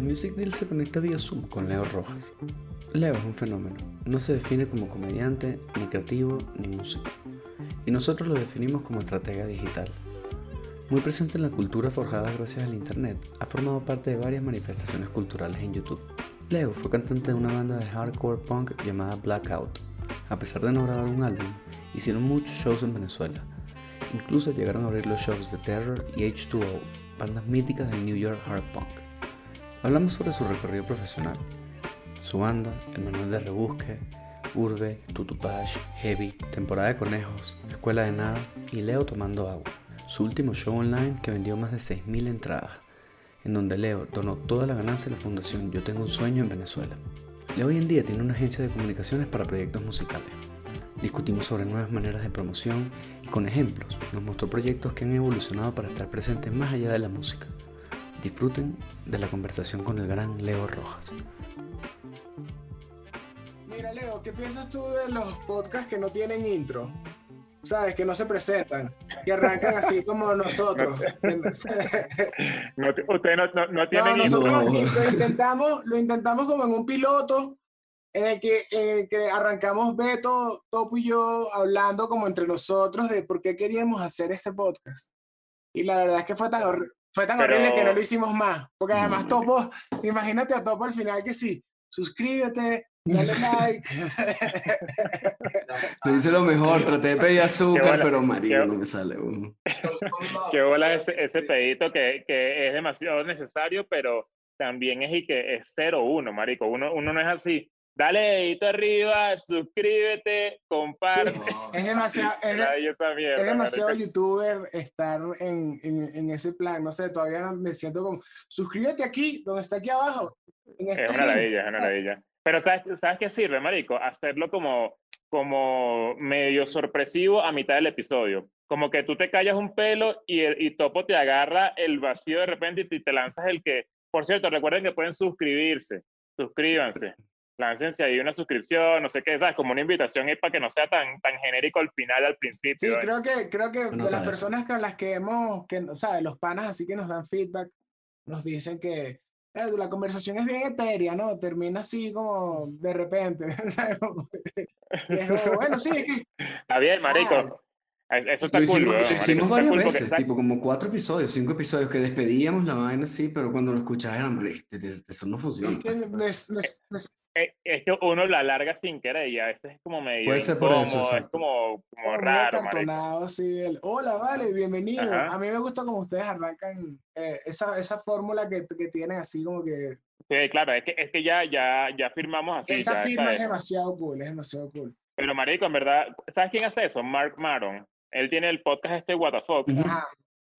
El Music Deal se conecta vía Zoom con Leo Rojas. Leo es un fenómeno, no se define como comediante, ni creativo, ni músico. Y nosotros lo definimos como estratega digital. Muy presente en la cultura forjada gracias al Internet, ha formado parte de varias manifestaciones culturales en YouTube. Leo fue cantante de una banda de hardcore punk llamada Blackout. A pesar de no grabar un álbum, hicieron muchos shows en Venezuela. Incluso llegaron a abrir los shows de Terror y H2O, bandas míticas del New York hard punk. Hablamos sobre su recorrido profesional, su banda, el manual de rebusque, Urbe, Tutupash, Heavy, Temporada de Conejos, Escuela de Nada y Leo Tomando Agua, su último show online que vendió más de 6.000 entradas, en donde Leo donó toda la ganancia a la fundación Yo Tengo un Sueño en Venezuela. Leo hoy en día tiene una agencia de comunicaciones para proyectos musicales. Discutimos sobre nuevas maneras de promoción y con ejemplos nos mostró proyectos que han evolucionado para estar presentes más allá de la música. Disfruten de la conversación con el gran Leo Rojas. Mira, Leo, ¿qué piensas tú de los podcasts que no tienen intro? ¿Sabes? Que no se presentan, que arrancan así como nosotros. No, ustedes no, no, no tienen No, intro. nosotros lo intentamos, lo intentamos como en un piloto en el que, en el que arrancamos Beto, Topo y yo hablando como entre nosotros de por qué queríamos hacer este podcast. Y la verdad es que fue tan, hor- fue tan Pero- horrible que no lo hicimos más. Porque además Topo, imagínate a Topo al final que sí, suscríbete, dale like. Te dice lo mejor, traté de pedir azúcar, bola, pero marido qué- no me sale uno. Que bola ese, ese pedito que, que es demasiado necesario, pero también es y que es 0-1, marico. Uno, uno no es así. Dale dedito arriba, suscríbete, comparte. Es demasiado, es, de- Ay, esa mierda, es demasiado marico. youtuber estar en, en, en ese plan. No sé, todavía no- me siento como, suscríbete aquí, donde está aquí abajo. este Es una link". ladilla, es una ladilla. Pero ¿sabes, ¿sabes qué sirve, marico? Hacerlo como, como medio sorpresivo a mitad del episodio. Como que tú te callas un pelo y, el- y Topo te agarra el vacío de repente y te, te lanzas el que... Por cierto, recuerden que pueden suscribirse. Suscríbanse. Láncense ahí una suscripción, no sé qué, ¿sabes? Como una invitación ahí para que no sea tan, tan genérico al final, al Sí, principio. ¿eh? creo que, creo que de las personas con las que hemos, que, ¿sabes? Los panas así que nos dan feedback, nos dicen que eh, la conversación es bien etérea, ¿no? Termina así como de repente. bueno, sí, es que Está bien, marico. Es- Eso está Lo cool, hicimos, weón, lo marico, hicimos está varias cool veces, tipo como cuatro episodios, cinco episodios, que despedíamos la vaina así, pero cuando lo escuchabas era, "Marico, eso no funciona. es que les- les- les- es, es que uno la larga sin querer y a veces es como medio Puede ser por eso, incómodo, es como, raro, el, hola, vale, bienvenido. Ajá. A mí me gusta como ustedes arrancan eh, esa, esa fórmula que, que tienen así como que Sí, claro, es que, es que ya, ya, ya firmamos así. esa ya, firma es demasiado cool, es demasiado cool. Pero marico, en verdad, ¿sabes quién hace eso? Mark Maron. Él tiene el podcast este What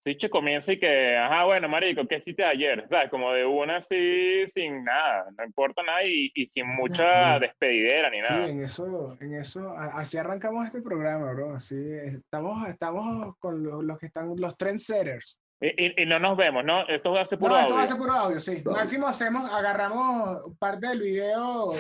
Sí, che, comienza y que, ajá, bueno, marico, ¿qué hiciste ayer? ¿Sabes? Como de una así, sin nada, no importa nada y, y sin mucha despedidera ni Sí, nada. en eso, en eso, así arrancamos este programa, bro. Así estamos, estamos con los, los que están, los trendsetters. Y, y, y no nos vemos, ¿no? Esto hace puro No, esto audio. va a ser puro audio, sí. Máximo hacemos, agarramos parte del video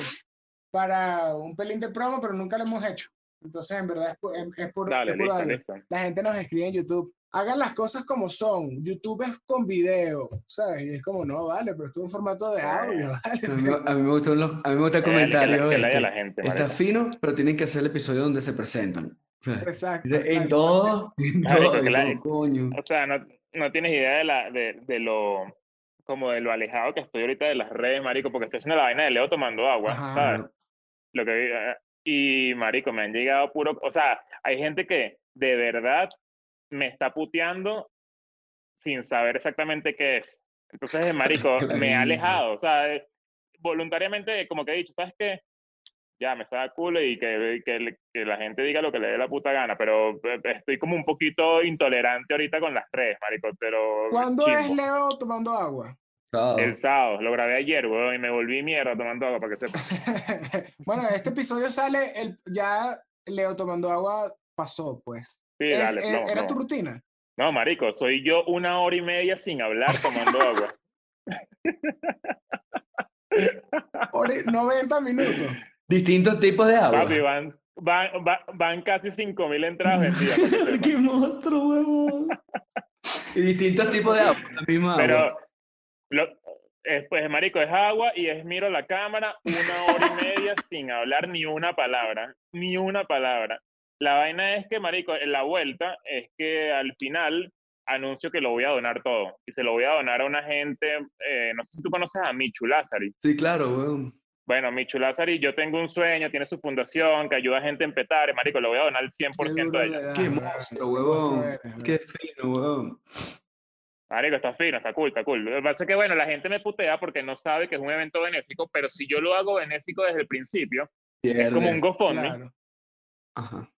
para un pelín de promo, pero nunca lo hemos hecho. Entonces, en verdad, es, es, es puro, Dale, es puro listo, audio. listo. La gente nos escribe en YouTube. Hagan las cosas como son. YouTube es con video, ¿sabes? Y es como, no, vale, pero esto es un formato de audio, A ¿vale? mí, a mí me los- a mí me gusta el Eh, que la- comentario. que la este, la gente, está fino, pero tienen que hacer el episodio donde se presentan. Exacto. en todo, en todo, como, coño. O sea, no, no tienes idea de, la, de, de lo como de lo alejado que estoy ahorita de las redes, marico, porque estoy haciendo la vaina de Leo tomando agua, Ajá. ¿sabes? Lo que, eh, y, marico, me han llegado puro... O sea, hay gente que de verdad me está puteando sin saber exactamente qué es. Entonces, marico, me he Claro. alejado. O sea, eh, voluntariamente, como que he dicho, ¿sabes qué? Ya, me está culo y que, que, que la gente diga lo que le dé la puta gana, pero eh, estoy como un poquito intolerante ahorita con las redes, marico, pero ¿Cuándo es. Leo tomando agua? Sábado. El sábado, lo grabé ayer, weón, y me volví mierda tomando agua, para que sepas. bueno, este episodio sale, el, ya Leo tomando agua pasó, pues. Sí, Es- dale, es- no, ¿Era no. tu rutina? No, marico, soy yo una hora y media sin hablar tomando agua. Ore- 90 minutos. Distintos tipos de agua. Papi, van, van, va- van casi 5.000 entradas vendidas. ¡Qué monstruo, huevón! Y distintos tipos de agua, la misma agua. Pero lo, Eh, pues, marico, es agua y es miro la cámara una hora y media sin hablar ni una palabra, ni una palabra. La vaina es que, marico, en la vuelta es que al final anuncio que lo voy a donar todo y se lo voy a donar a una gente, eh, no sé si tú conoces a Michu Lázari. Sí, claro, weón. Bueno, Michu Lázari, yo tengo un sueño, tiene su fundación que ayuda a gente en Petare, marico, lo voy a donar el 100% de ella. Qué monstruo, huevón. Qué fino, huevón. Marico, está fino, está cool, está cool. Lo que pasa es que, bueno, la gente me putea porque no sabe que es un evento benéfico, pero si yo lo hago benéfico desde el principio, es como un GoFundMe. Claro. Ajá.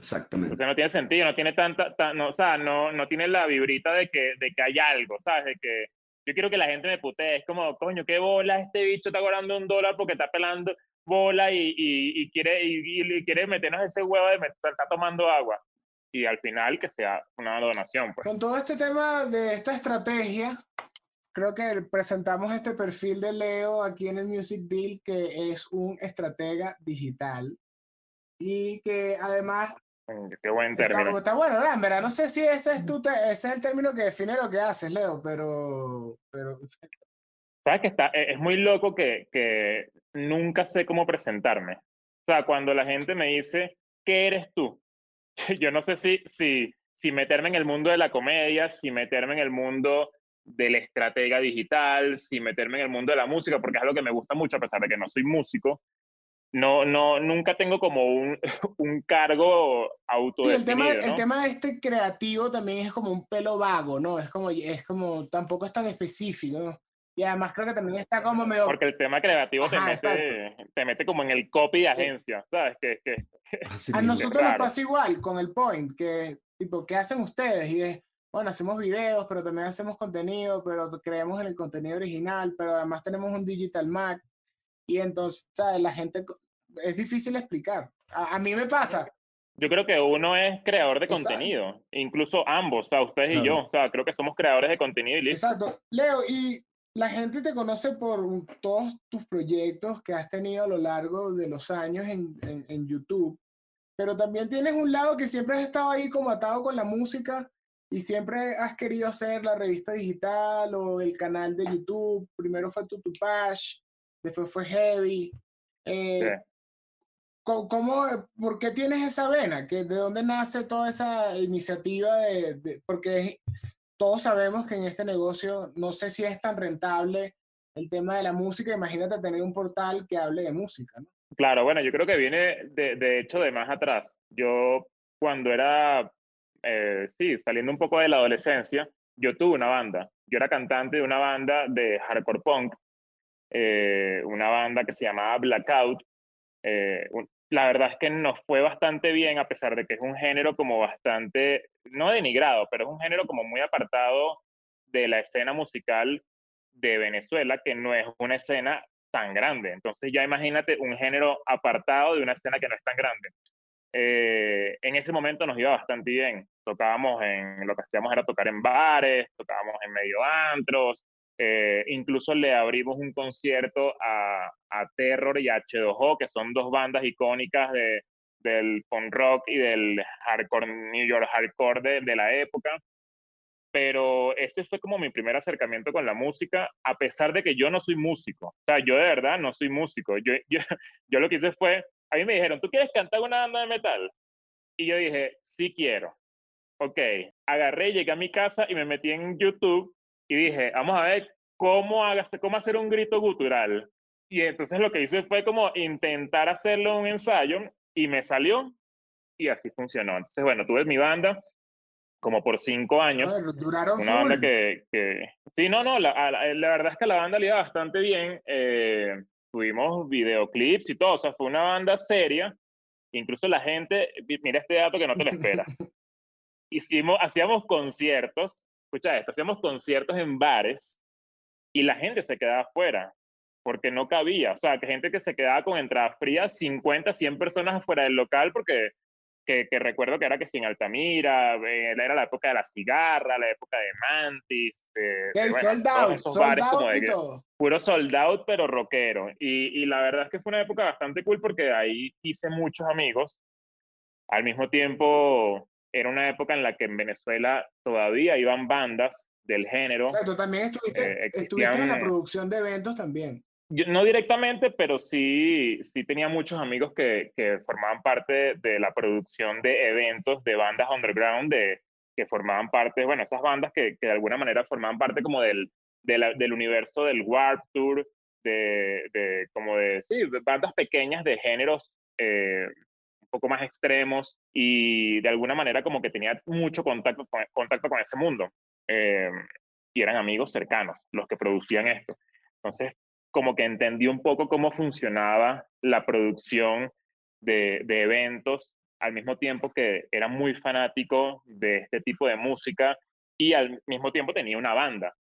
Exactamente. O sea, no tiene sentido, no tiene tanta, ta- no, o sea, no, no tiene la vibrita de que, de que hay algo, ¿sabes? De que yo quiero que la gente me putee, es como, coño, qué bola, este bicho está cobrando un dólar porque está pelando bola y, y, y quiere, y, y- quiere meternos ese huevo de met- está tomando agua. Y al final que sea una donación, pues. Con todo este tema de esta estrategia, creo que presentamos este perfil de Leo aquí en el Music Deal, que es un estratega digital y que además Qué buen está, término. como- está bueno, ¿verdad? En verdad, no sé si ese es, tu ese es el término que define lo que haces, Leo, pero, pero ¿Sabes que está? e- Es muy loco que, que nunca sé cómo presentarme. O sea, cuando la gente me dice, ¿qué eres tú? Yo no sé si, si, si meterme en el mundo de la comedia, si meterme en el mundo del estratega digital, si meterme en el mundo de la música, porque es algo que me gusta mucho, a pesar de que no soy músico. No, no, nunca tengo como un, un cargo sí, el tema, autodefinido, el ¿no? tema de este creativo también es como un pelo vago, ¿no? Es como, es como, tampoco es tan específico, ¿no? Y además creo que también está como medio Porque el tema creativo te, Ajá, mete, te mete como en el copy de agencia, ¿sabes? Que, que, Así A nosotros nos pasa igual con el point, que tipo, ¿qué hacen ustedes? Y es, bueno, hacemos videos, pero también hacemos contenido, pero creemos en el contenido original, pero además tenemos un digital Mac. Y entonces, ¿sabes? La gente, es difícil explicar. A, a mí me pasa. Yo creo que uno es creador de Exacto. contenido, incluso ambos, o sea, ustedes y yo, o sea, creo que somos creadores de contenido y listo. Exacto. Leo, y la gente te conoce por un- todos tus proyectos que has tenido a lo largo de los años en, en- en YouTube, pero también tienes un lado que siempre has estado ahí como atado con la música y siempre has querido hacer la revista digital o el canal de YouTube. Primero fue Tutupash, después fue Heavy. Eh, Sí. ¿Cómo, cómo- por qué tienes esa vena? ¿Que, ¿De dónde nace toda esa iniciativa? De, de- porque todos sabemos que en este negocio no sé si es tan rentable el tema de la música. Imagínate tener un portal que hable de música, ¿no? Claro, bueno, yo creo que viene de, de hecho de más atrás. Yo cuando era, eh, sí, saliendo un poco de la adolescencia, yo tuve una banda. Yo era cantante de una banda de hardcore punk, eh, una banda que se llamaba Blackout. Eh, un- la verdad es que nos fue bastante bien, a pesar de que es un género como bastante, no denigrado, pero es un género como muy apartado de la escena musical de Venezuela, que no es una escena tan grande. Entonces ya imagínate un género apartado de una escena que no es tan grande. Eh, en ese momento nos iba bastante bien. Tocábamos en, lo que hacíamos era tocar en bares, tocábamos en medio antros, eh, incluso le abrimos un concierto a, a Terror y a H2O, que son dos bandas icónicas de, del punk rock y del hardcore, New York hardcore de, de la época. Pero ese fue como mi primer acercamiento con la música, a pesar de que yo no soy músico. O sea, yo de verdad no soy músico. Yo, yo, yo lo que hice fue, a mí me dijeron, ¿tú quieres cantar una banda de metal? Y yo dije, sí quiero. Ok, agarré, llegué a mi casa y me metí en YouTube y dije, vamos a ver cómo, hagas, cómo hacer un grito gutural. Y entonces lo que hice fue como intentar hacerlo un ensayo y me salió y así funcionó. Entonces, bueno, tuve mi banda como por cinco años. Joder, duraron Una banda full. que, que... Sí, no, no, la, la, la verdad es que la banda le iba bastante bien. eh, tuvimos videoclips y todo, o sea, fue una banda seria. Incluso la gente, mi- mira este dato que no te lo esperas. Hicimos, hacíamos conciertos, escucha esto, hacíamos conciertos en bares y la gente se quedaba afuera porque no cabía. O sea, que gente que se quedaba con entradas frías, 50, 100 personas afuera del local porque que, que recuerdo que era que sin Altamira, eh, era la época de la cigarra, la época de Mantis, de, Ok, bueno, sold todos out, esos sold bares como out de y que- todo. puro sold out, pero rockero. Y, y la verdad es que fue una época bastante cool porque ahí hice muchos amigos. Al mismo tiempo, era una época en la que en Venezuela todavía iban bandas del género. O sea, tú también estuviste, Eh, estuviste en la existían- producción de eventos también. Yo- no directamente, pero sí, sí tenía muchos amigos que, que formaban parte de la producción de eventos de bandas underground, de, que formaban parte, bueno, esas bandas que, que de alguna manera formaban parte como del, de la- del universo del Warp Tour, de, de como de, sí, bandas pequeñas de géneros eh, poco más extremos y de alguna manera como que tenía mucho contacto con, contacto con ese mundo. eh, y eran amigos cercanos los que producían esto. Entonces, como que entendí un poco cómo funcionaba la producción de, de eventos, al mismo tiempo que era muy fanático de este tipo de música y al mismo tiempo tenía una banda.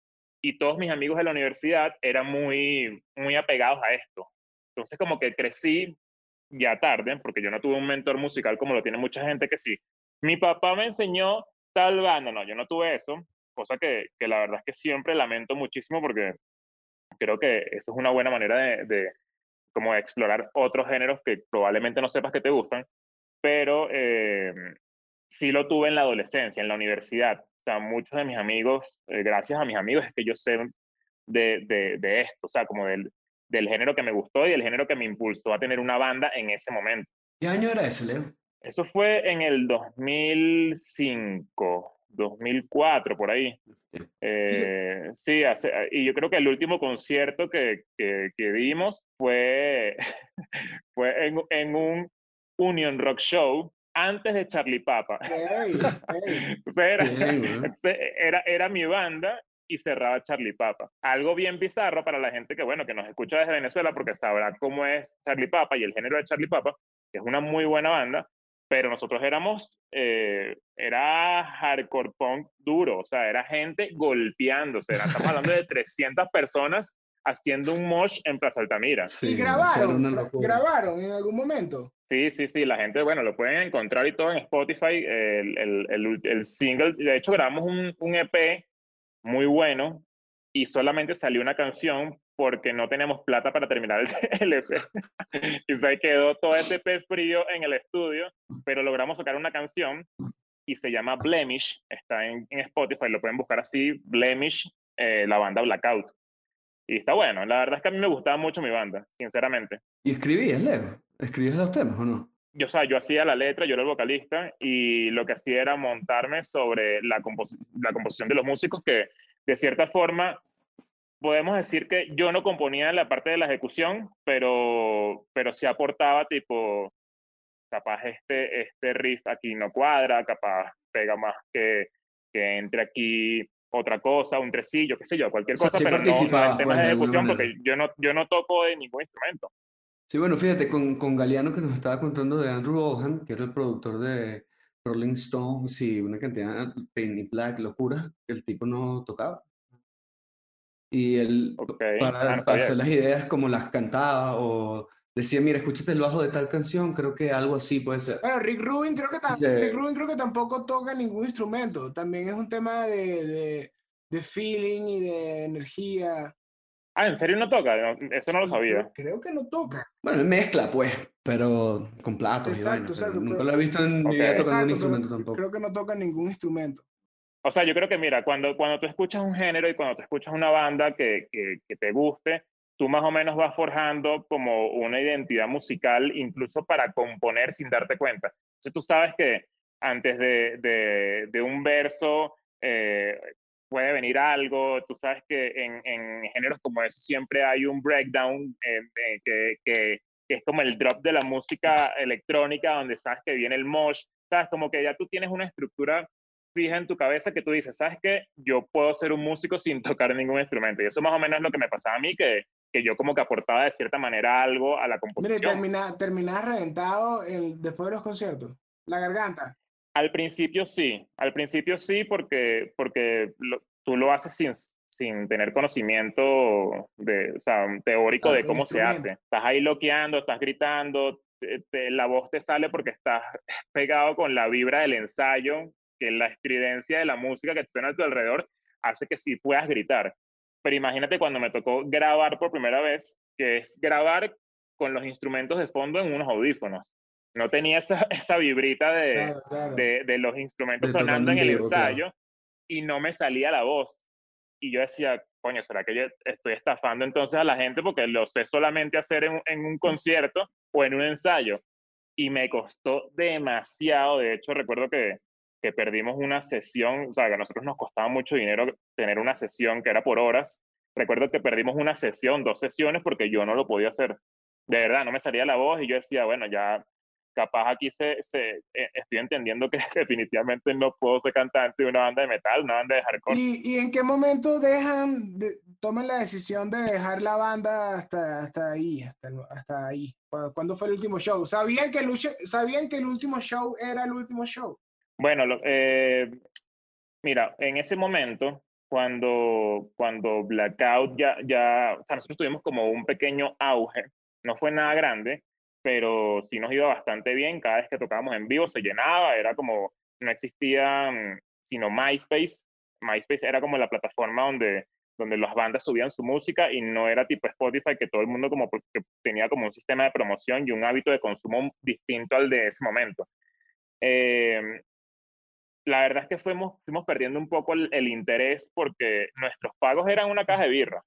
Y todos mis amigos de la universidad eran muy, muy apegados a esto. Entonces como que crecí ya tarde, porque yo no tuve un mentor musical como lo tiene mucha gente que sí. Mi papá me enseñó tal banda, no, yo no tuve eso, cosa que, que la verdad es que siempre lamento muchísimo porque creo que eso es una buena manera de, de como explorar otros géneros que probablemente no sepas que te gustan, pero eh, sí lo tuve en la adolescencia, en la universidad. O sea, muchos de mis amigos, eh, gracias a mis amigos, es que yo sé de, de, de esto, o sea, como del, del género que me gustó y del género que me impulsó a tener una banda en ese momento. ¿Qué año era ese, Leo? Eso fue en el 2005, 2004, por ahí. Eh, sí, hace- y yo creo que el último concierto que, que, que dimos fue, fue en, en un Union Rock Show antes de Charlie Papa. Ey, ey. O sea, era, entonces, era, era mi banda y cerraba Charlie Papa. Algo bien bizarro para la gente que, bueno, que nos escucha desde Venezuela porque sabrá cómo es Charlie Papa y el género de Charlie Papa, que es una muy buena banda, pero nosotros éramos, eh, era hardcore punk duro, o sea, era gente golpeándose, era- estamos hablando de 300 personas haciendo un mosh en Plaza Altamira. Sí, y grabaron, grabaron en algún momento. Sí, sí, sí, la gente, bueno, lo pueden encontrar y todo en Spotify, el, el, el, el single, de hecho grabamos un, un EP muy bueno y solamente salió una canción porque no tenemos plata para terminar el, EP. y se quedó todo este EP frío en el estudio, pero logramos sacar una canción y se llama Blemish, está en, en Spotify, lo pueden buscar así, Blemish, eh, la banda Blackout. Y está bueno, la verdad es que a mí me gustaba mucho mi banda, sinceramente. ¿Y escribías, Leo? ¿Escribías los temas o no? Yo, o sea, yo hacía la letra, yo era el vocalista y lo que hacía era montarme sobre la, compos- la composición de los músicos que de cierta forma podemos decir que yo no componía la parte de la ejecución, pero, pero sí aportaba tipo, capaz este, este riff aquí no cuadra, capaz pega más que, que entre aquí otra cosa, un tresillo, qué sé yo, cualquier O sea, cosa, sí pero no- no, participabas, en temas pues, de alguna ejecución porque yo no, yo no toco de ningún instrumento. Sí, bueno, fíjate, con, con Galeano que nos estaba contando de Andrew Oldham, que era el productor de Rolling Stones y una cantidad de Penny Black, locuras, el tipo no tocaba. Y él, Ok, para, ah, para hacer las ideas como las cantaba o decía, mira, escúchate el bajo de tal canción, creo que algo así puede ser. Bueno, Rick Rubin creo que, Sí. Rick Rubin creo que tampoco toca ningún instrumento. También es un tema de, de, de feeling y de energía. Ah, ¿en serio no toca? No, eso no lo sabía. Creo, creo que no toca. Bueno, mezcla, pues, pero con platos y Exacto, pero exacto, nunca pero- lo he visto en mi Ok. vida tocando un instrumento tampoco. creo que no toca ningún instrumento. O sea, yo creo que, mira, cuando, cuando tú escuchas un género y cuando tú escuchas una banda que, que, que te guste, tú más o menos vas forjando como una identidad musical, incluso para componer sin darte cuenta. Entonces tú sabes que antes de, de, de un verso eh, puede venir algo, tú sabes que en, en géneros como eso siempre hay un breakdown eh, eh, que, que, que es como el drop de la música electrónica, donde sabes que viene el mosh, sabes, como que ya tú tienes una estructura fija en tu cabeza que tú dices, ¿sabes qué? Yo puedo ser un músico sin tocar ningún instrumento. Y eso más o menos es lo que me pasaba a mí, que, que yo como que aportaba de cierta manera algo a la composición. termina, terminás reventado en- después de los conciertos. La garganta. Al principio sí, al principio sí, porque, porque lo- tú lo haces sin, sin tener conocimiento de, o sea, teórico de cómo se hace. Estás ahí loqueando, estás gritando, te- te- la voz te sale porque estás pegado con la vibra del ensayo, que la estridencia de la música que suena a tu alrededor hace que sí puedas gritar. Pero imagínate cuando me tocó grabar por primera vez, que es grabar con los instrumentos de fondo en unos audífonos. No tenía esa, esa vibrita de, de, de, los instrumentos sonando en el ensayo y no me salía la voz. Y yo decía, coño, ¿será que yo estoy estafando entonces a la gente porque lo sé solamente hacer en, en un concierto o en un ensayo? Y me costó demasiado. De hecho, recuerdo que, que perdimos una sesión, o sea, que a nosotros nos costaba mucho dinero tener una sesión que era por horas. Recuerdo que perdimos una sesión, dos sesiones, porque yo no lo podía hacer. De verdad, no me salía la voz y yo decía, bueno, ya capaz aquí se, se, eh, estoy entendiendo que definitivamente no puedo ser cantante de una banda de metal, una banda de hardcore. ¿Y, y en qué momento dejan, de, toman la decisión de dejar la banda hasta, hasta ahí, hasta, hasta ahí? ¿Cuándo fue el último show? ¿Sabían que el, ¿Sabían que el último show era el último show? Bueno, eh, mira, en ese momento, cuando, cuando Blackout ya, ya, o sea, nosotros tuvimos como un pequeño auge, no fue nada grande, pero sí nos iba bastante bien. Cada vez que tocábamos en vivo se llenaba, era como, no existía sino MySpace. MySpace era como la plataforma donde, donde las bandas subían su música y no era tipo Spotify, que todo el mundo como que tenía como un sistema de promoción y un hábito de consumo distinto al de ese momento. Eh, la verdad es que fuimos, fuimos perdiendo un poco el, el, interés porque nuestros pagos eran una caja de birra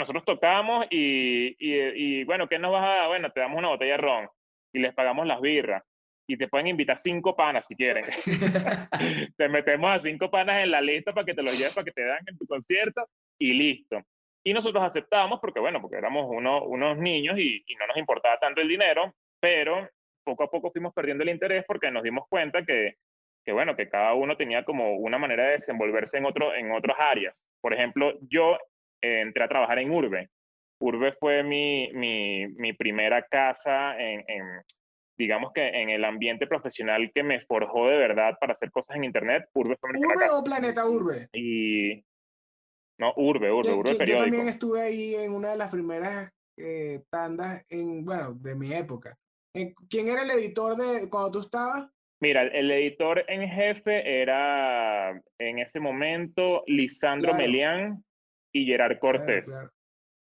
nosotros tocamos y, y, bueno, ¿qué nos vas a dar? Bueno, te damos una botella de ron y les pagamos las birras. Y te pueden invitar cinco panas si quieren. te metemos a cinco panas en la lista para que te los lleves, para que te dan en tu concierto y listo. Y nosotros aceptamos porque, bueno, porque éramos uno, unos niños y, y no nos importaba tanto el dinero, pero poco a poco fuimos perdiendo el interés porque nos dimos cuenta que, que bueno, que cada uno tenía como una manera de desenvolverse en, otro, en otras áreas. Por ejemplo, yo entré a trabajar en Urbe. Urbe fue mi, mi, mi primera casa en, en, digamos que en el ambiente profesional que me forjó de verdad para hacer cosas en Internet. Urbe fue mi ¿Urbe casa. o Planeta Urbe? Y... No, Urbe, Urbe, Urbe yo, periódico. Yo también estuve ahí en una de las primeras eh, tandas, en, bueno, de mi época. ¿Quién era el editor de cuando tú estabas? Mira, el editor en jefe era en ese momento Lisandro claro. Melián, y Gerard Cortés. Claro, claro.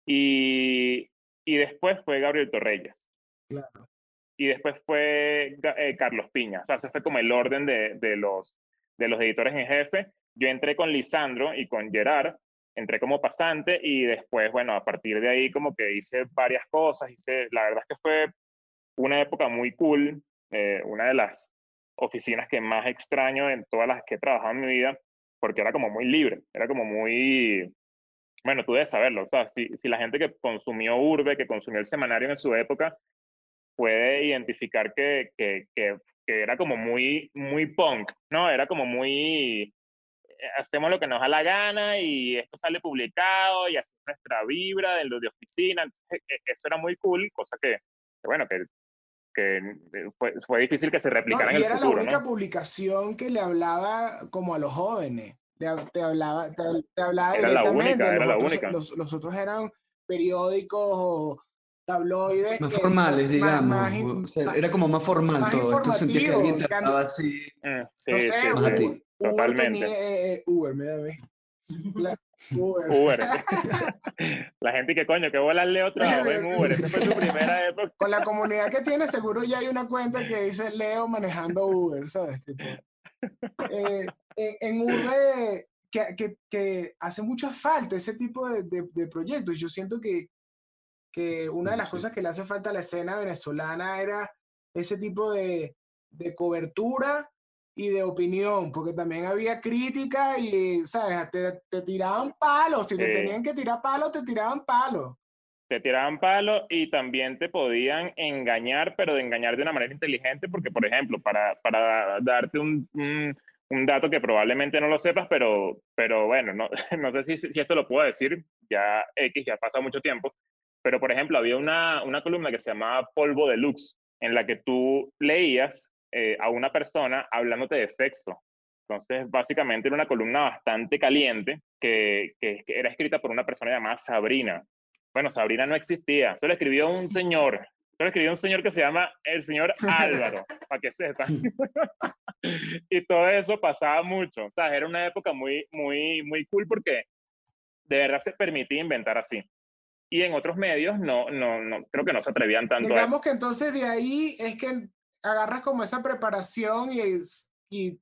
Y, y, después fue Gabriel Torreyes. Claro. Y después fue eh, Carlos Piña. O sea, ese fue como el orden de, de, los, de los editores en jefe. Yo entré con Lisandro y con Gerard, entré como pasante y después, bueno, a partir de ahí como que hice varias cosas. Hice, la verdad es que fue una época muy cool, eh, una de las oficinas que más extraño en todas las que he trabajado en mi vida, porque era como muy libre, era como muy, bueno, tú debes saberlo, o sea, si, si la gente que consumió Urbe, que consumió el semanario en su época, puede identificar que, que, que, que, era como muy, muy punk, ¿no? Era como muy, eh, hacemos lo que nos da la gana y esto sale publicado y hacemos nuestra vibra de lo de oficina, Entonces, e, eso era muy cool, cosa que, bueno, que, que eh, fue, fue difícil que se replicara no, en el era futuro, la única ¿no? publicación que le hablaba como a los jóvenes te hablaba, te, te hablaba era la directamente. única, era los, la otros, única. Los, los, otros eran periódicos o tabloides. Más formales, más, digamos. Más, o sea, era como más formal más todo. Esto sentía que alguien te hablaba así. Mm, sí, no sé, sí, Uber, sí, Uber totalmente. tenía eh, Uber, mira, ve. La- Uber. Uber. la gente que coño, que bolas Leo trabajó en Uber. Esa fue su primera época. Con la comunidad que tiene, seguro ya hay una cuenta que dice Leo manejando Uber, ¿sabes? Tipo, eh, en, en Uber que, que, que, hace mucha falta ese tipo de, de, de, proyectos. Yo siento que, que una de las sí. cosas que le hace falta a la escena venezolana era ese tipo de, de cobertura y de opinión, porque también había crítica y, ¿sabes? Te, te tiraban palos, si te tenían que tirar palos, te tiraban palos. Te tiraban palos y también te podían engañar, pero de engañar de una manera inteligente, porque, por ejemplo, para, para darte un, un, un dato que probablemente no lo sepas, pero, pero bueno, no, no sé si, si esto lo puedo decir, ya X, ya pasa mucho tiempo, pero por ejemplo, había una, una columna que se llamaba Polvo Deluxe, en la que tú leías eh, a una persona hablándote de sexo. Entonces, básicamente era una columna bastante caliente que, que, que era escrita por una persona llamada Sabrina. Bueno, Sabrina no existía, solo escribió un señor, solo escribió un señor que se llama el señor Álvaro, para que sepan. y todo eso pasaba mucho, o sea, era una época muy, muy, muy cool porque de verdad se permitía inventar así. Y en otros medios no, no, no creo que no se atrevían tanto Digamos a eso. que entonces de ahí es que agarras como esa preparación y, y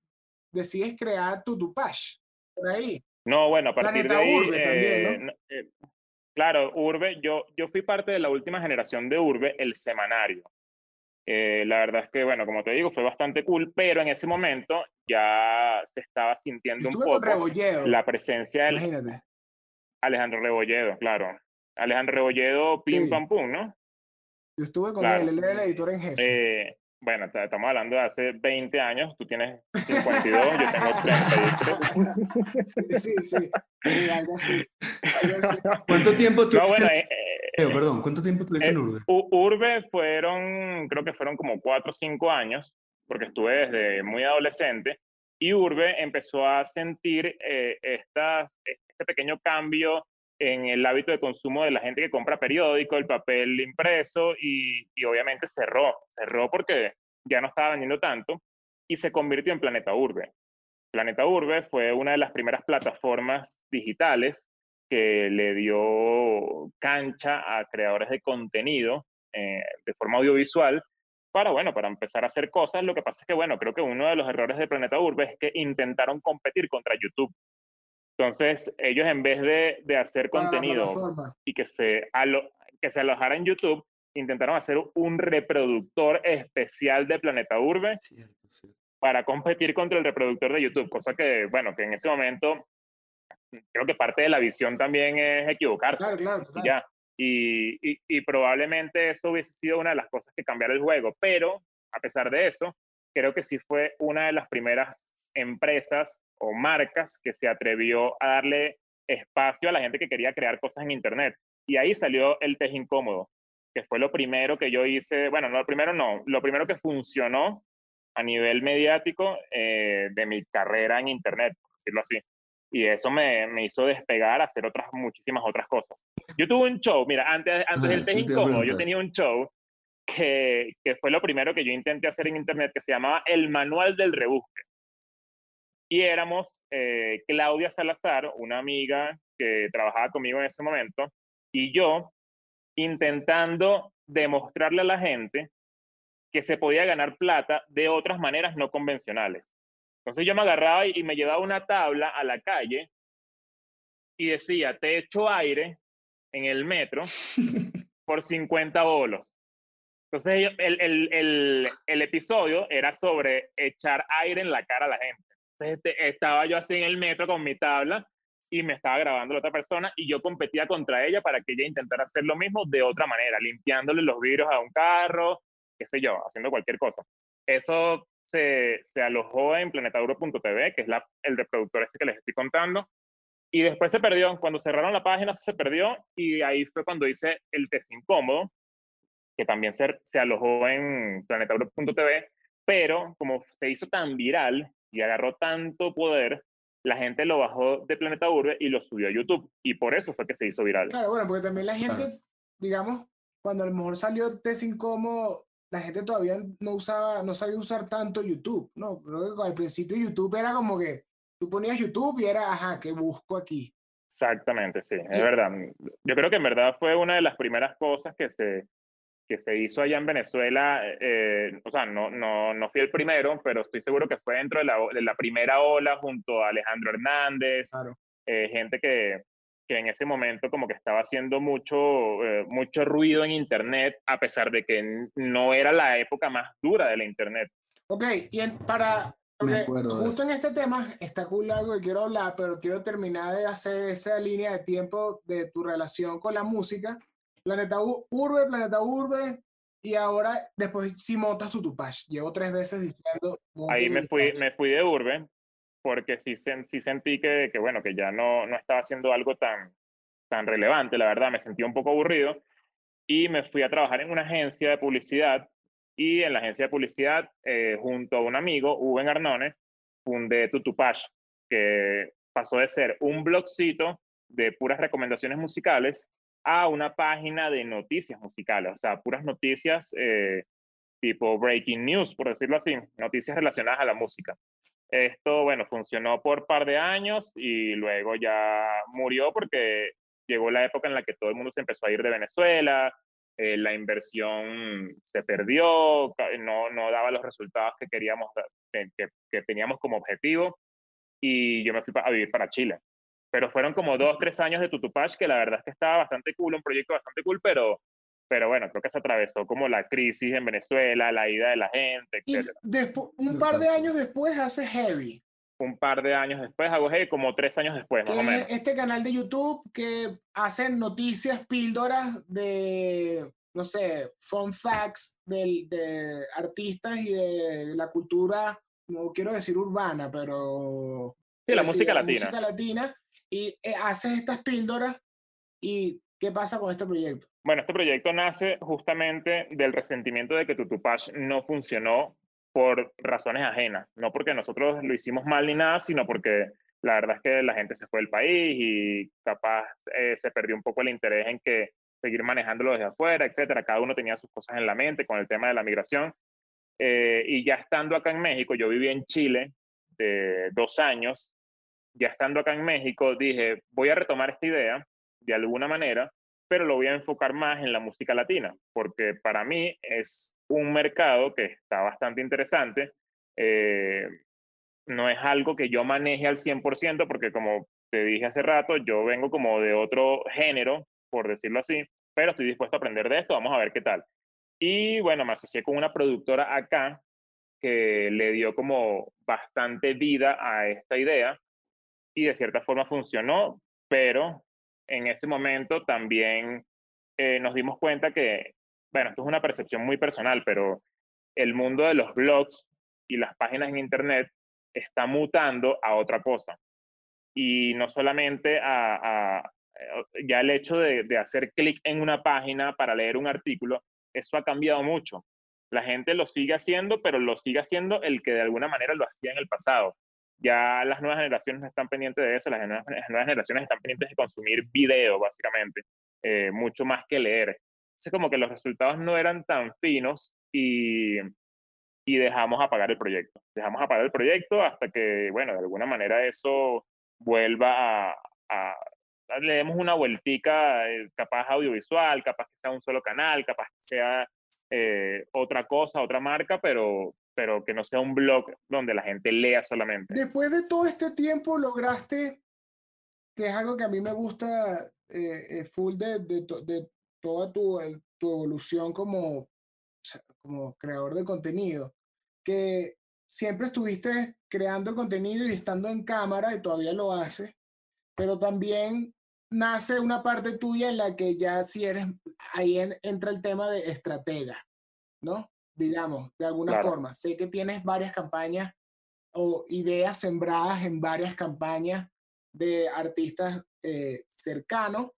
decides crear tu Tupash por ahí. No, bueno, a partir de ahí, Urbe también, ¿no? Eh, claro, Urbe, yo, yo fui parte de la última generación de Urbe, el semanario. Eh, la verdad es que, bueno, como te digo, fue bastante cool, pero en ese momento ya se estaba sintiendo un poco la presencia de Imagínate. Alejandro Rebolledo, claro. Alejandro Rebolledo, pim pam pum, ¿no? Yo estuve con él, él era el editor en jefe. Eh, bueno, estamos hablando de hace 20 años, tú tienes 52, yo tengo 33. Sí, sí, sí, algo así. ¿Cuánto tiempo tuviste? No, bueno, eh, eh, perdón, ¿cuánto tiempo tuviste en Urbe? Urbe fueron, creo que fueron como 4 o 5 años, porque estuve desde muy adolescente, y Urbe empezó a sentir estas, este pequeño cambio en el hábito de consumo de la gente que compra periódico, el papel impreso y, obviamente cerró, cerró porque ya no estaba vendiendo tanto y se convirtió en Planeta Urbe. Planeta Urbe fue una de las primeras plataformas digitales que le dio cancha a creadores de contenido eh, de forma audiovisual para, bueno, para empezar a hacer cosas. Lo que pasa es que, bueno, creo que uno de los errores de Planeta Urbe es que intentaron competir contra YouTube. Entonces, ellos en vez de, hacer contenido y que se, que se alojara en YouTube, intentaron hacer un reproductor especial de Planeta Urbe para competir contra el reproductor de YouTube, cosa que, bueno, que en ese momento creo que parte de la visión también es equivocarse. Claro, claro, Y, ya. Y, y, probablemente eso hubiese sido una de las cosas que cambiara el juego, pero a pesar de eso, creo que sí fue una de las primeras empresas o marcas que se atrevió a darle espacio a la gente que quería crear cosas en Internet. Y ahí salió el test incómodo, que fue lo primero que yo hice, bueno, no lo primero no, lo primero que funcionó a nivel mediático eh, de mi carrera en Internet, por decirlo así. Y eso me, me, hizo despegar a hacer otras, muchísimas otras cosas. Yo tuve un show, mira, antes, antes ah, del test incómodo, yo tenía un show que, que fue lo primero que yo intenté hacer en Internet, que se llamaba El Manual del Rebusque. Y éramos eh, Claudia Salazar, una amiga que trabajaba conmigo en ese momento, y yo intentando demostrarle a la gente que se podía ganar plata de otras maneras no convencionales. Entonces yo me agarraba y, me llevaba una tabla a la calle y decía, te echo aire en el metro por 50 bolos. Entonces el, el, el, episodio era sobre echar aire en la cara a la gente. Este, estaba yo así en el metro con mi tabla y me estaba grabando la otra persona y yo competía contra ella para que ella intentara hacer lo mismo de otra manera, limpiándole los vidrios a un carro, qué sé yo, haciendo cualquier cosa. Eso se, alojó en planetauro.tv, que es el reproductor ese que les estoy contando, y después se perdió. Cuando cerraron la página se perdió y ahí fue cuando hice el test incómodo, que también se, se alojó en planetauro.tv, pero como se hizo tan viral y agarró tanto poder, la gente lo bajó de Planeta Urbe y lo subió a YouTube. Y por eso fue que se hizo viral. Claro, bueno, porque también la gente, digamos, cuando a lo mejor salió el test incómodo, la gente todavía no usaba, no sabía usar tanto YouTube, ¿no? Creo que al principio YouTube era como que tú ponías YouTube y era, ajá, ¿qué busco aquí? Exactamente, sí, es verdad. Yo creo que en verdad fue una de las primeras cosas que se, que se hizo allá en Venezuela, eh, o sea, no, no, no fui el primero, pero estoy seguro que fue dentro de la, de la primera ola junto a Alejandro Hernández, eh, gente que, que, en ese momento como que estaba haciendo mucho, eh, mucho ruido en Internet, a pesar de que no era la época más dura de la Internet. Ok, y para, justo en este tema está cool algo que quiero hablar, pero quiero terminar de hacer esa línea de tiempo de tu relación con la música Planeta Urbe, Planeta Urbe, y ahora después si montas tu Tupac. Llevo tres veces diciendo... Ahí me fui, me fui de Urbe, porque sí, sí sentí que, que, bueno, que ya no, no estaba haciendo algo tan, tan relevante, la verdad, me sentí un poco aburrido, y me fui a trabajar en una agencia de publicidad, y en la agencia de publicidad, eh, junto a un amigo, Uben Arnone, fundé Tutupash, que pasó de ser un blogcito de puras recomendaciones musicales a una página de noticias musicales, o sea, puras noticias eh, tipo breaking news, por decirlo así, noticias relacionadas a la música. Esto, bueno, funcionó por par de años y luego ya murió porque llegó la época en la que todo el mundo se empezó a ir de Venezuela, eh, la inversión se perdió, no, no daba los resultados que queríamos, que, que, teníamos como objetivo, y yo me fui a vivir para Chile. Pero fueron como dos, tres años de Tutupach, que la verdad es que estaba bastante cool, un proyecto bastante cool, pero, pero bueno, creo que se atravesó como la crisis en Venezuela, la ida de la gente, etc. Y un par de años después hace Heavy un par de años después, hago hey, como tres años después, más o menos. Este canal de YouTube que hacen noticias, píldoras de, no sé, fun facts de, de artistas y de la cultura, no quiero decir urbana, pero... Sí, la música la latina. música latina. Y eh, haces estas píldoras y ¿qué pasa con este proyecto? Bueno, este proyecto nace justamente del resentimiento de que Tutupash no funcionó por razones ajenas, no porque nosotros lo hicimos mal ni nada, sino porque la verdad es que la gente se fue del país y capaz eh, se perdió un poco el interés en que seguir manejándolo desde afuera, etcétera. Cada uno tenía sus cosas en la mente con el tema de la migración. Eh, y ya estando acá en México, yo viví en Chile de dos años, ya estando acá en México, dije, voy a retomar esta idea de alguna manera, pero lo voy a enfocar más en la música latina, porque para mí es un mercado que está bastante interesante. Eh, no es algo que yo maneje al 100%, porque como te dije hace rato, yo vengo como de otro género, por decirlo así, pero estoy dispuesto a aprender de esto, vamos a ver qué tal. Y bueno, me asocié con una productora acá que le dio como bastante vida a esta idea y de cierta forma funcionó, pero en ese momento también eh, nos dimos cuenta que bueno, esto es una percepción muy personal, pero el mundo de los blogs y las páginas en Internet está mutando a otra cosa. Y no solamente a, eh, ya el hecho de, de hacer clic en una página para leer un artículo, eso ha cambiado mucho. La gente lo sigue haciendo, pero lo sigue haciendo el que de alguna manera lo hacía en el pasado. Ya las nuevas generaciones no están pendientes de eso, las nuevas, generaciones están pendientes de consumir video, básicamente, eh, mucho más que leer. Entonces como que los resultados no eran tan finos y, y dejamos apagar el proyecto. Dejamos apagar el proyecto hasta que, bueno, de alguna manera eso vuelva a, a le demos una vueltica, eh, capaz audiovisual, capaz que sea un solo canal, capaz que sea eh, otra cosa, otra marca, pero, pero que no sea un blog donde la gente lea solamente. Después de todo este tiempo lograste, que es algo que a mí me gusta eh, full de, de, toda tu, tu evolución como, como creador de contenido, que siempre estuviste creando contenido y estando en cámara y todavía lo haces, pero también nace una parte tuya en la que ya si eres, ahí entra el tema de estratega, ¿no? Digamos, de alguna forma. Sé que tienes varias campañas o ideas sembradas en varias campañas de artistas eh, cercanos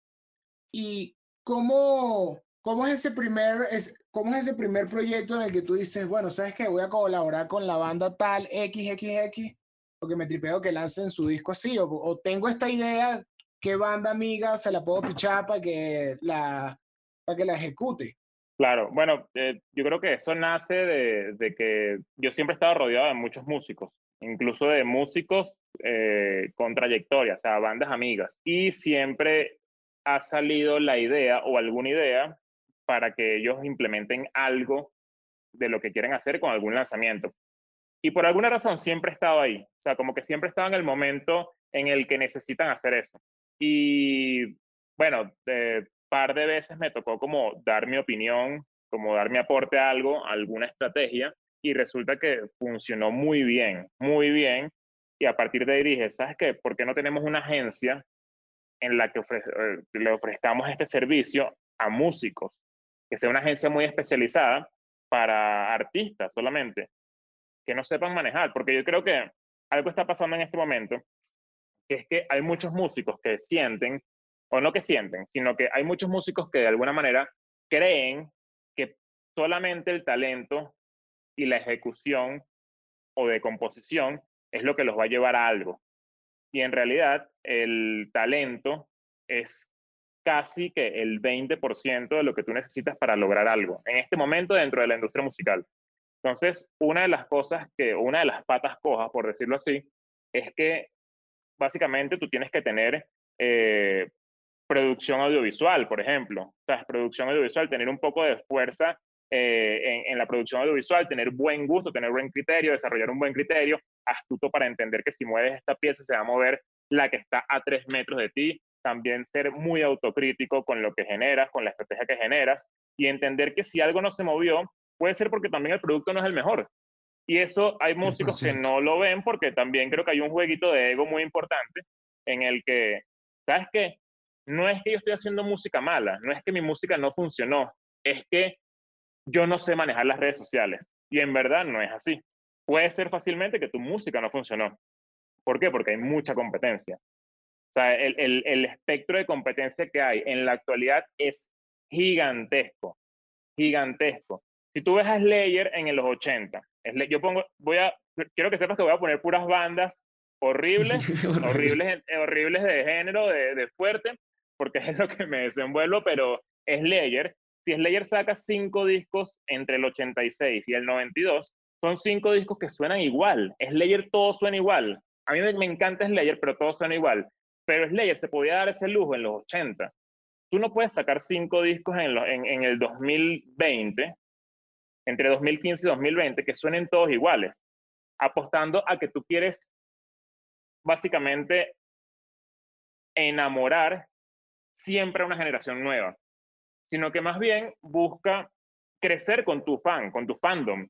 y ¿cómo, cómo es ese primer, es, cómo es ese primer proyecto en el que tú dices, bueno, sabes que voy a colaborar con la banda tal XXX, porque me tripeo que lancen su disco así, o, tengo esta idea, ¿qué banda amiga se la puedo pichar para que la, para que la ejecute? Claro, bueno, eh, yo creo que eso nace de, que yo siempre he estado rodeado de muchos músicos, incluso de músicos eh, con trayectoria, o sea, bandas amigas, y siempre ha salido la idea o alguna idea para que ellos implementen algo de lo que quieren hacer con algún lanzamiento. Y por alguna razón siempre he estado ahí, o sea, como que siempre he estado en el momento en el que necesitan hacer eso. Y bueno, un par de veces me tocó como dar mi opinión, como dar mi aporte a algo, alguna estrategia, y resulta que funcionó muy bien, muy bien. Y a partir de ahí dije, ¿sabes qué? ¿Por qué no tenemos una agencia en la que eh, le ofrezcamos este servicio a músicos, que sea una agencia muy especializada para artistas solamente, que no sepan manejar, porque yo creo que algo está pasando en este momento, que es que hay muchos músicos que sienten, o no que sienten, sino que hay muchos músicos que de alguna manera creen que solamente el talento y la ejecución o de composición es lo que los va a llevar a algo. Y en realidad el talento es casi que el 20% de lo que tú necesitas para lograr algo en este momento dentro de la industria musical. Entonces, una de las cosas que, una de las patas cojas, por decirlo así, es que básicamente tú tienes que tener eh, producción audiovisual, por ejemplo. O sea, producción audiovisual, tener un poco de fuerza eh, en, la producción audiovisual, tener buen gusto, tener buen criterio, desarrollar un buen criterio, astuto para entender que si mueves esta pieza se va a mover la que está a tres metros de ti, también ser muy autocrítico con lo que generas, con la estrategia que generas y entender que si algo no se movió, puede ser porque también el producto no es el mejor. Y eso hay músicos que no lo ven porque también creo que hay un jueguito de ego muy importante en el que, ¿sabes qué? No es que yo estoy haciendo música mala, no es que mi música no funcionó, es que yo no sé manejar las redes sociales. Y en verdad no es así. Puede ser fácilmente que tu música no funcionó. ¿Por qué? Porque hay mucha competencia. O sea, el, el, espectro de competencia que hay en la actualidad es gigantesco, gigantesco. Si tú ves a Slayer en los 80, yo pongo, voy a, quiero que sepas que voy a poner puras bandas horribles, horribles, horribles de género, de, de fuerte, porque es lo que me desenvuelvo, pero Slayer si Slayer saca cinco discos entre el 86 y el 92, son cinco discos que suenan igual. Slayer todo suena igual. A mí me, encanta Slayer, pero todo suena igual. Pero Slayer se podía dar ese lujo en los 80. Tú no puedes sacar cinco discos en, en el 2020, entre 2015 y 2020, que suenen todos iguales, apostando a que tú quieres básicamente enamorar siempre a una generación nueva sino que más bien busca crecer con tu fan, con tu fandom.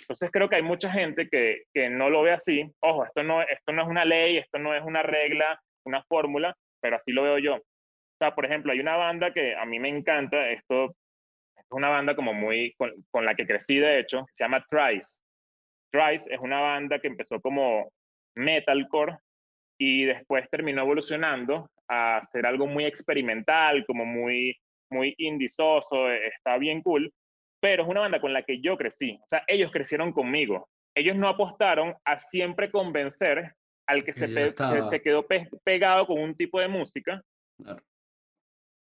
Entonces creo que hay mucha gente que, que no lo ve así. Ojo, esto no, esto no es una ley, esto no es una regla, una fórmula, pero así lo veo yo. O sea, por ejemplo, hay una banda que a mí me encanta, esto, es una banda como muy, con, con, la que crecí de hecho, se llama Trice. Trice es una banda que empezó como metalcore y después terminó evolucionando a ser algo muy experimental, como muy muy indizoso, eh, está bien cool, pero es una banda con la que yo crecí. O sea, ellos crecieron conmigo. Ellos no apostaron a siempre convencer al que, se, se, quedó pegado con un tipo de música.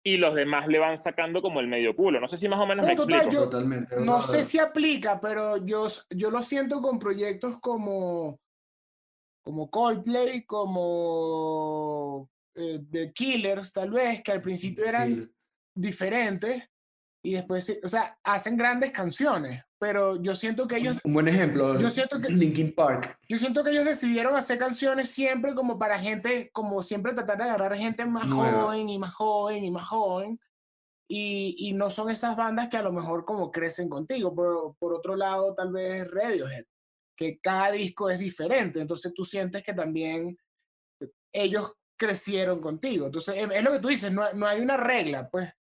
Y los demás le van sacando como el medio culo. No sé si más o menos me explico. no sé si aplica, pero yo, yo lo siento con proyectos como, como Coldplay, como eh, The Killers, tal vez, que al principio eran diferentes y después, o sea, hacen grandes canciones, pero yo siento que ellos... Un buen ejemplo, yo siento que, Linkin Park. Yo siento que ellos decidieron hacer canciones siempre como para gente, como siempre tratar de agarrar gente más joven y más joven y más joven. Y, y, no son esas bandas que a lo mejor como crecen contigo. Por, por otro lado, tal vez Radiohead, que cada disco es diferente. Entonces tú sientes que también ellos crecieron contigo. Entonces es, lo que tú dices, no, no hay una regla, pues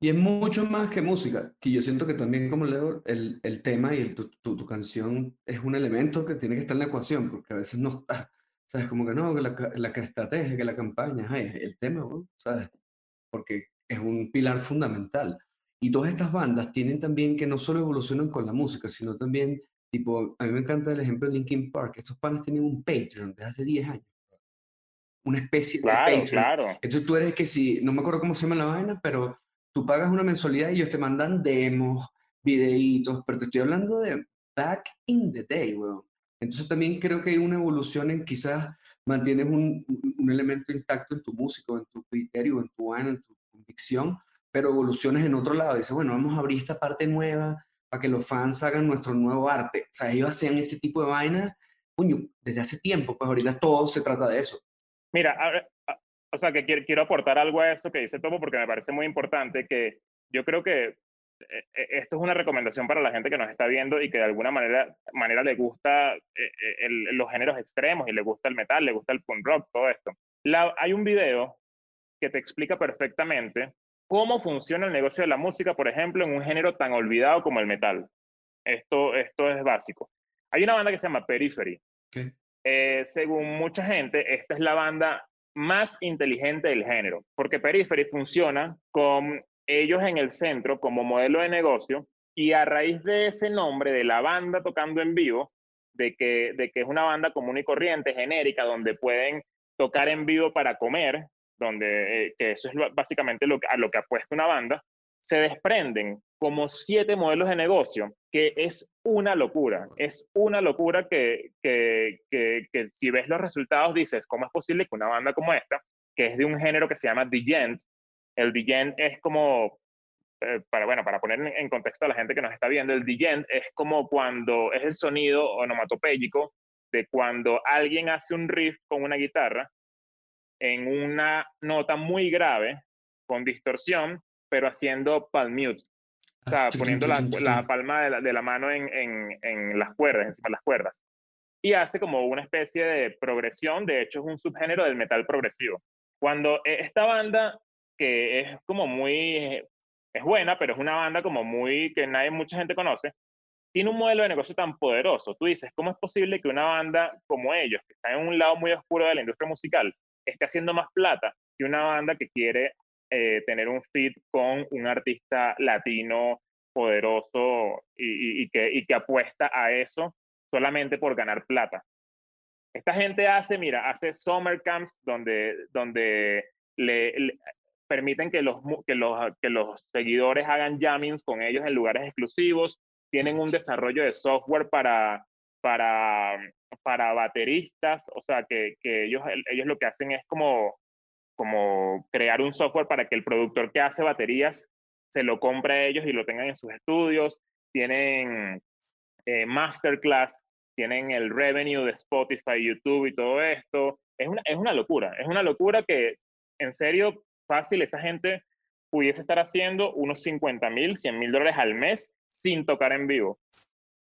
y es mucho más que música, que yo siento que también, como leo, el, el tema y el, tu, tu, canción es un elemento que tiene que estar en la ecuación, porque a veces no está, ¿sabes? Como que no, que la, la estrategia, que la campaña, ay, el tema, ¿sabes? Porque es un pilar fundamental. Y todas estas bandas tienen también que no solo evolucionan con la música, sino también, tipo, a mí me encanta el ejemplo de Linkin Park, esos panes tienen un Patreon desde hace 10 años una especie de Patreon. Claro. Entonces tú eres que si, no me acuerdo cómo se llama la vaina, pero tú pagas una mensualidad y ellos te mandan demos, videitos, pero te estoy hablando de back in the day, weón. Entonces también creo que hay una evolución en quizás mantienes un, un elemento intacto en tu música, en tu criterio, en tu vaina, en tu convicción, pero evoluciones en otro lado. Dices, bueno, vamos a abrir esta parte nueva para que los fans hagan nuestro nuevo arte. O sea, ellos hacían ese tipo de vaina, coño, desde hace tiempo, pues ahorita todo se trata de eso. Mira, o sea, que quiero, aportar algo a eso que dice Topo porque me parece muy importante que yo creo que eh, eh, esto es una recomendación para la gente que nos está viendo y que de alguna manera, manera le gusta eh, los géneros extremos y le gusta el metal, le gusta el punk rock, todo esto. hay un video que te explica perfectamente cómo funciona el negocio de la música, por ejemplo, en un género tan olvidado como el metal. Esto, esto es básico. Hay una banda que se llama Periphery. ¿Qué? Eh, según mucha gente, esta es la banda más inteligente del género, porque Periphery funciona con ellos en el centro como modelo de negocio y a raíz de ese nombre de la banda tocando en vivo, de que, es una banda común y corriente, genérica, donde pueden tocar en vivo para comer, donde eh, que eso es básicamente a lo que apuesta una banda, se desprenden como siete modelos de negocio, que es una locura, es una locura que, que, que, si ves los resultados dices, ¿cómo es posible que una banda como esta, que es de un género que se llama The El Digent es como, eh, para, bueno, para poner en contexto a la gente que nos está viendo, el Digent es como cuando es el sonido onomatopéyico de cuando alguien hace un riff con una guitarra en una nota muy grave, con distorsión, pero haciendo palm mute. O sea, poniendo la, palma de la, mano en, en, las cuerdas, encima de las cuerdas. Y hace como una especie de progresión, de hecho es un subgénero del metal progresivo. Cuando e, esta banda, que es como muy, es buena, pero es una banda como muy, que nadie, mucha gente conoce, tiene un modelo de negocio tan poderoso. Tú dices, ¿cómo es posible que una banda como ellos, que está en un lado muy oscuro de la industria musical, esté haciendo más plata que una banda que quiere eh, tener un fit con un artista latino poderoso y, que, que apuesta a eso solamente por ganar plata. Esta gente hace, mira, hace summer camps donde, donde le, permiten que los, que, los, que los seguidores hagan jammings con ellos en lugares exclusivos, tienen un desarrollo de software para, para, para bateristas, o sea, que, que ellos, ellos lo que hacen es como como crear un software para que el productor que hace baterías se lo compre a ellos y lo tengan en sus estudios. Tienen eh, masterclass, tienen el revenue de Spotify, YouTube y todo esto. Es una, es una locura, es una locura que en serio fácil esa gente pudiese estar haciendo unos 50 mil, 100 mil dólares al mes sin tocar en vivo.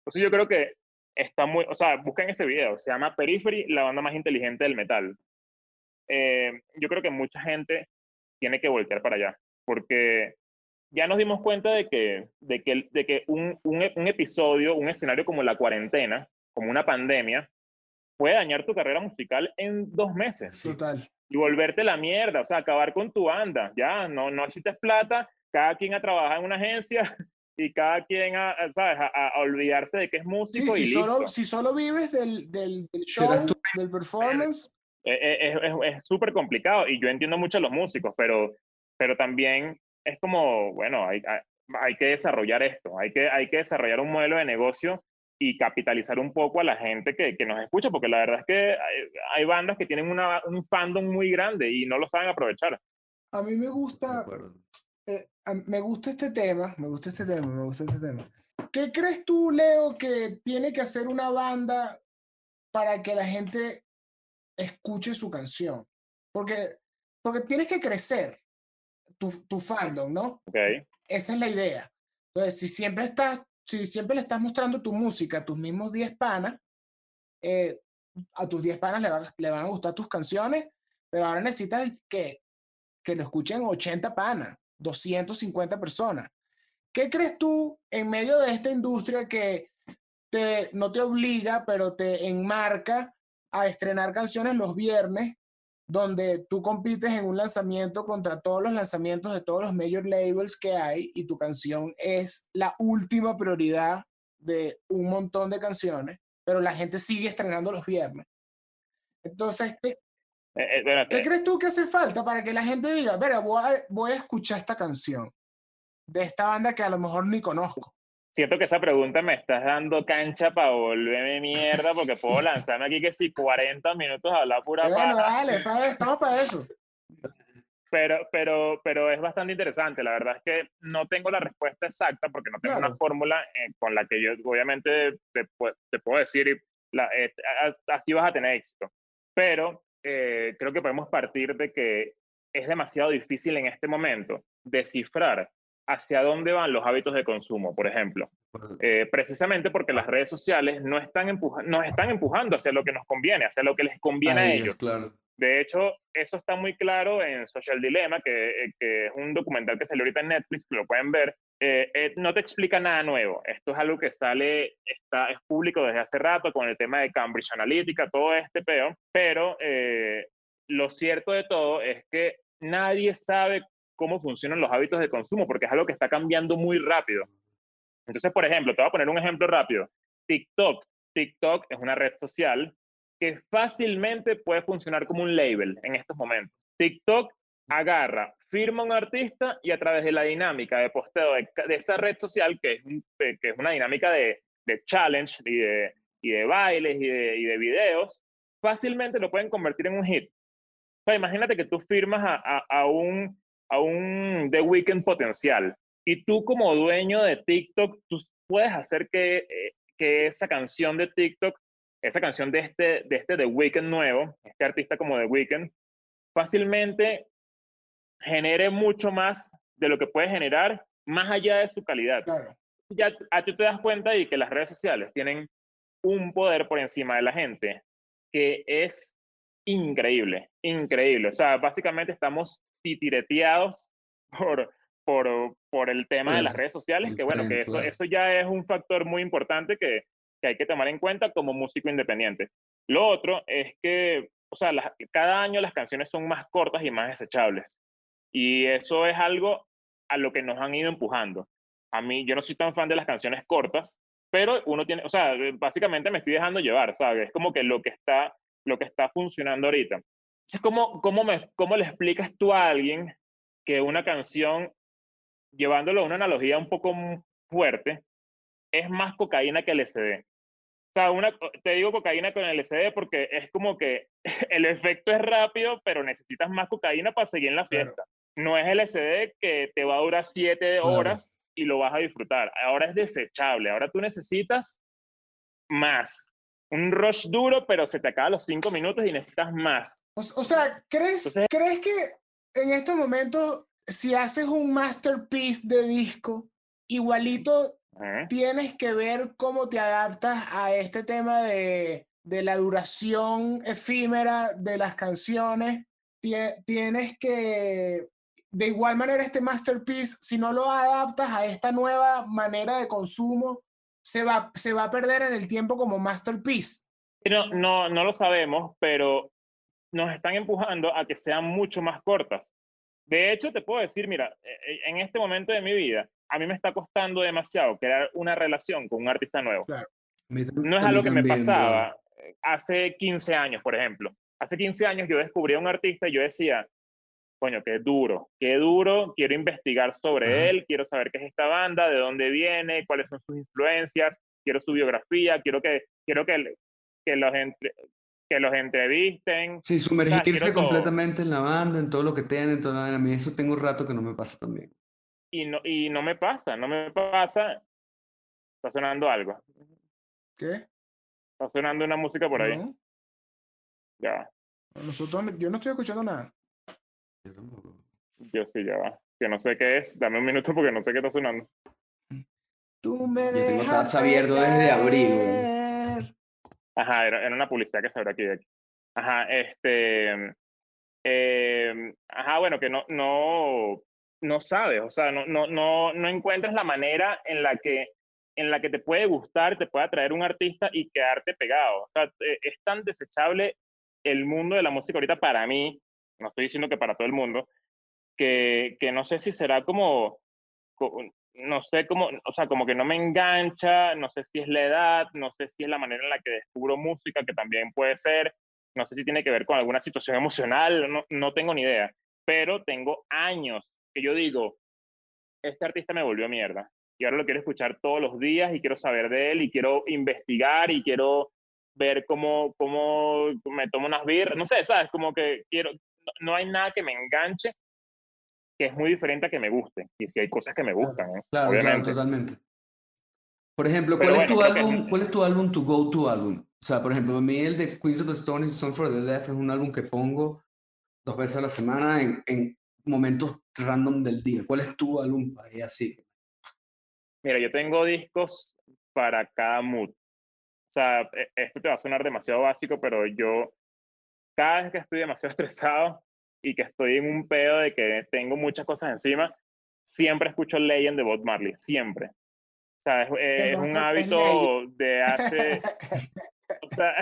Entonces yo creo que está muy, o sea, busquen ese video, se llama Periphery, la banda más inteligente del metal. Eh, yo creo que mucha gente tiene que voltear para allá, porque ya nos dimos cuenta de que, de que, de que un, un, un, episodio, un escenario como la cuarentena, como una pandemia, puede dañar tu carrera musical en dos meses. Total. Y volverte la mierda, o sea, acabar con tu banda. Ya, no, no necesitas plata, cada quien a trabajar en una agencia y cada quien a, ¿sabes? A, olvidarse de que es músico. Sí, si, Solo, si solo vives del, del, del show, del performance, es súper complicado y yo entiendo mucho a los músicos, pero, pero también es como, bueno, hay, hay, que desarrollar esto, hay que, hay que desarrollar un modelo de negocio y capitalizar un poco a la gente que, que nos escucha, porque la verdad es que hay, bandas que tienen una, un fandom muy grande y no lo saben aprovechar. A mí me gusta, eh, me gusta este tema, me gusta este tema, me gusta este tema. ¿Qué crees tú, Leo, que tiene que hacer una banda para que la gente escuche su canción. Porque, porque tienes que crecer tu, tu fandom, ¿no? Okay. Esa es la idea. Entonces, si siempre estás, si siempre le estás mostrando tu música a tus mismos 10 panas, eh, a tus 10 panas le, le, van a gustar tus canciones, pero ahora necesitas que, que lo escuchen 80 panas, 250 personas. ¿Qué crees tú en medio de esta industria que te, no te obliga, pero te enmarca a estrenar canciones los viernes, donde tú compites en un lanzamiento contra todos los lanzamientos de todos los major labels que hay y tu canción es la última prioridad de un montón de canciones, pero la gente sigue estrenando los viernes. Entonces, ¿qué, eh, eh, ¿qué crees tú que hace falta para que la gente diga, voy voy a escuchar esta canción de esta banda que a lo mejor ni conozco? Siento que esa pregunta me estás dando cancha para volverme mierda porque puedo lanzarme aquí que si 40 minutos a hablar pura Bueno, dale, estamos para eso. Pero, pero, pero es bastante interesante. La verdad es que no tengo la respuesta exacta porque no tengo una fórmula eh, con la que yo obviamente te, te puedo decir la, eh, así vas a tener éxito. Pero eh, creo que podemos partir de que es demasiado difícil en este momento descifrar hacia dónde van los hábitos de consumo, por ejemplo. Eh, precisamente porque las redes sociales no están nos están empujando hacia lo que nos conviene, hacia lo que les conviene a ellos. Claro. De hecho, eso está muy claro en Social Dilemma, que, eh, que, es un documental que salió ahorita en Netflix, que lo pueden ver. Eh, no te explica nada nuevo. Esto es algo que sale, está, es público desde hace rato con el tema de Cambridge Analytica, todo este peo. Pero lo cierto de todo es que nadie sabe cómo funcionan los hábitos de consumo, porque es algo que está cambiando muy rápido. Entonces, por ejemplo, te voy a poner un ejemplo rápido. TikTok. TikTok es una red social que fácilmente puede funcionar como un label en estos momentos. TikTok agarra, firma un artista y a través de la dinámica de posteo de, esa red social, que es, que es una dinámica de, de challenge y de, y de bailes y de, y de videos, fácilmente lo pueden convertir en un hit. O sea, imagínate que tú firmas a, a, a un a un The Weeknd potencial. Y tú como dueño de TikTok, tú puedes hacer que, eh, que esa canción de TikTok, esa canción de este, de este The Weeknd nuevo, este artista como The Weeknd, fácilmente genere mucho más de lo que puede generar más allá de su calidad. Claro. Ya a ti te das cuenta y que las redes sociales tienen un poder por encima de la gente que es increíble, increíble. O sea, básicamente estamos titireteados por, por, por el tema de las redes sociales, que bueno, que eso, eso ya es un factor muy importante que, que, hay que tomar en cuenta como músico independiente. Lo otro es que, o sea, cada año las canciones son más cortas y más desechables. Y eso es algo a lo que nos han ido empujando. A mí, yo no soy tan fan de las canciones cortas, pero uno tiene, o sea, básicamente me estoy dejando llevar, ¿sabes? Es como que lo que está, lo que está funcionando ahorita. Es como, ¿cómo, me, ¿Cómo le explicas tú a alguien que una canción, llevándolo a una analogía un poco fuerte, es más cocaína que LSD? O sea, una, te digo cocaína con LSD porque es como que el efecto es rápido, pero necesitas más cocaína para seguir en la fiesta. No es LSD que te va a durar siete horas y lo vas a disfrutar. Ahora es desechable. Ahora tú necesitas más. Un rush duro, pero se te acaba los cinco minutos y necesitas más. O, sea, ¿crees, ¿crees que en estos momentos, si haces un masterpiece de disco, igualito tienes que ver cómo te adaptas a este tema de, de la duración efímera de las canciones? Tienes que de igual manera este masterpiece, si no lo adaptas a esta nueva manera de consumo, se va, se va a perder en el tiempo como masterpiece. No, no, no lo sabemos, pero nos están empujando a que sean mucho más cortas. De hecho, te puedo decir, mira, e, e, en este momento de mi vida, a mí me está costando demasiado crear una relación con un artista nuevo. No es algo que me pasaba hace 15 años, por ejemplo. Hace 15 años yo descubrí a un artista y yo decía, coño, qué duro, qué duro, quiero investigar sobre él, quiero saber qué es esta banda, de dónde viene, cuáles son sus influencias, quiero su biografía, quiero que, quiero que, que, los, que los entrevisten. Sí, sumergirse completamente en la banda, en todo lo que tienen, todo, a mí eso tengo un rato que no me pasa también. Y no, y no me pasa, no me pasa. Está sonando algo. ¿Qué? Está sonando una música por ahí. Ya. Nosotros, yo no estoy escuchando nada. Yo sí, ya va. Que no sé qué es. Dame un minuto porque no sé qué está sonando. Tú me Yo tengo abierto desde abril. Ajá, era, era, una publicidad que se abre aquí de aquí. Ajá, este. Eh, ajá, bueno, que no, no, no sabes, o sea, no, no, no, no encuentras la manera en la que en la que te puede gustar, te puede atraer un artista y quedarte pegado. O sea, e, es tan desechable el mundo de la música ahorita para mí, no estoy diciendo que para todo el mundo, que, que no sé si será como, no sé cómo, o sea, como que no me engancha, no sé si es la edad, no sé si es la manera en la que descubro música, que también puede ser, no sé si tiene que ver con alguna situación emocional, no, no tengo ni idea, pero tengo años que yo digo, este artista me volvió mierda y ahora lo quiero escuchar todos los días y quiero saber de él y quiero investigar y quiero ver cómo, cómo me tomo unas birras, no sé, ¿sabes? Como que quiero, no hay nada que me enganche que es muy diferente a que me guste. Y si hay cosas que me gustan, ¿eh? claro, Obviamente. totalmente. Por ejemplo, ¿cuál, es tu álbum, ¿cuál es tu álbum, tu go-to álbum? O sea, por ejemplo, a mí el de Queens of the Stone y Song for the Deaf es un álbum que pongo dos veces a la semana en, en momentos random del día. ¿Cuál es tu álbum para así? Mira, yo tengo discos para cada mood. O sea, e, esto te va a sonar demasiado básico, pero yo cada vez que estoy demasiado estresado y que estoy en un pedo de que tengo muchas cosas encima, siempre escucho Legend de Bob Marley, siempre. O sea, es, un hábito de hace... O sea,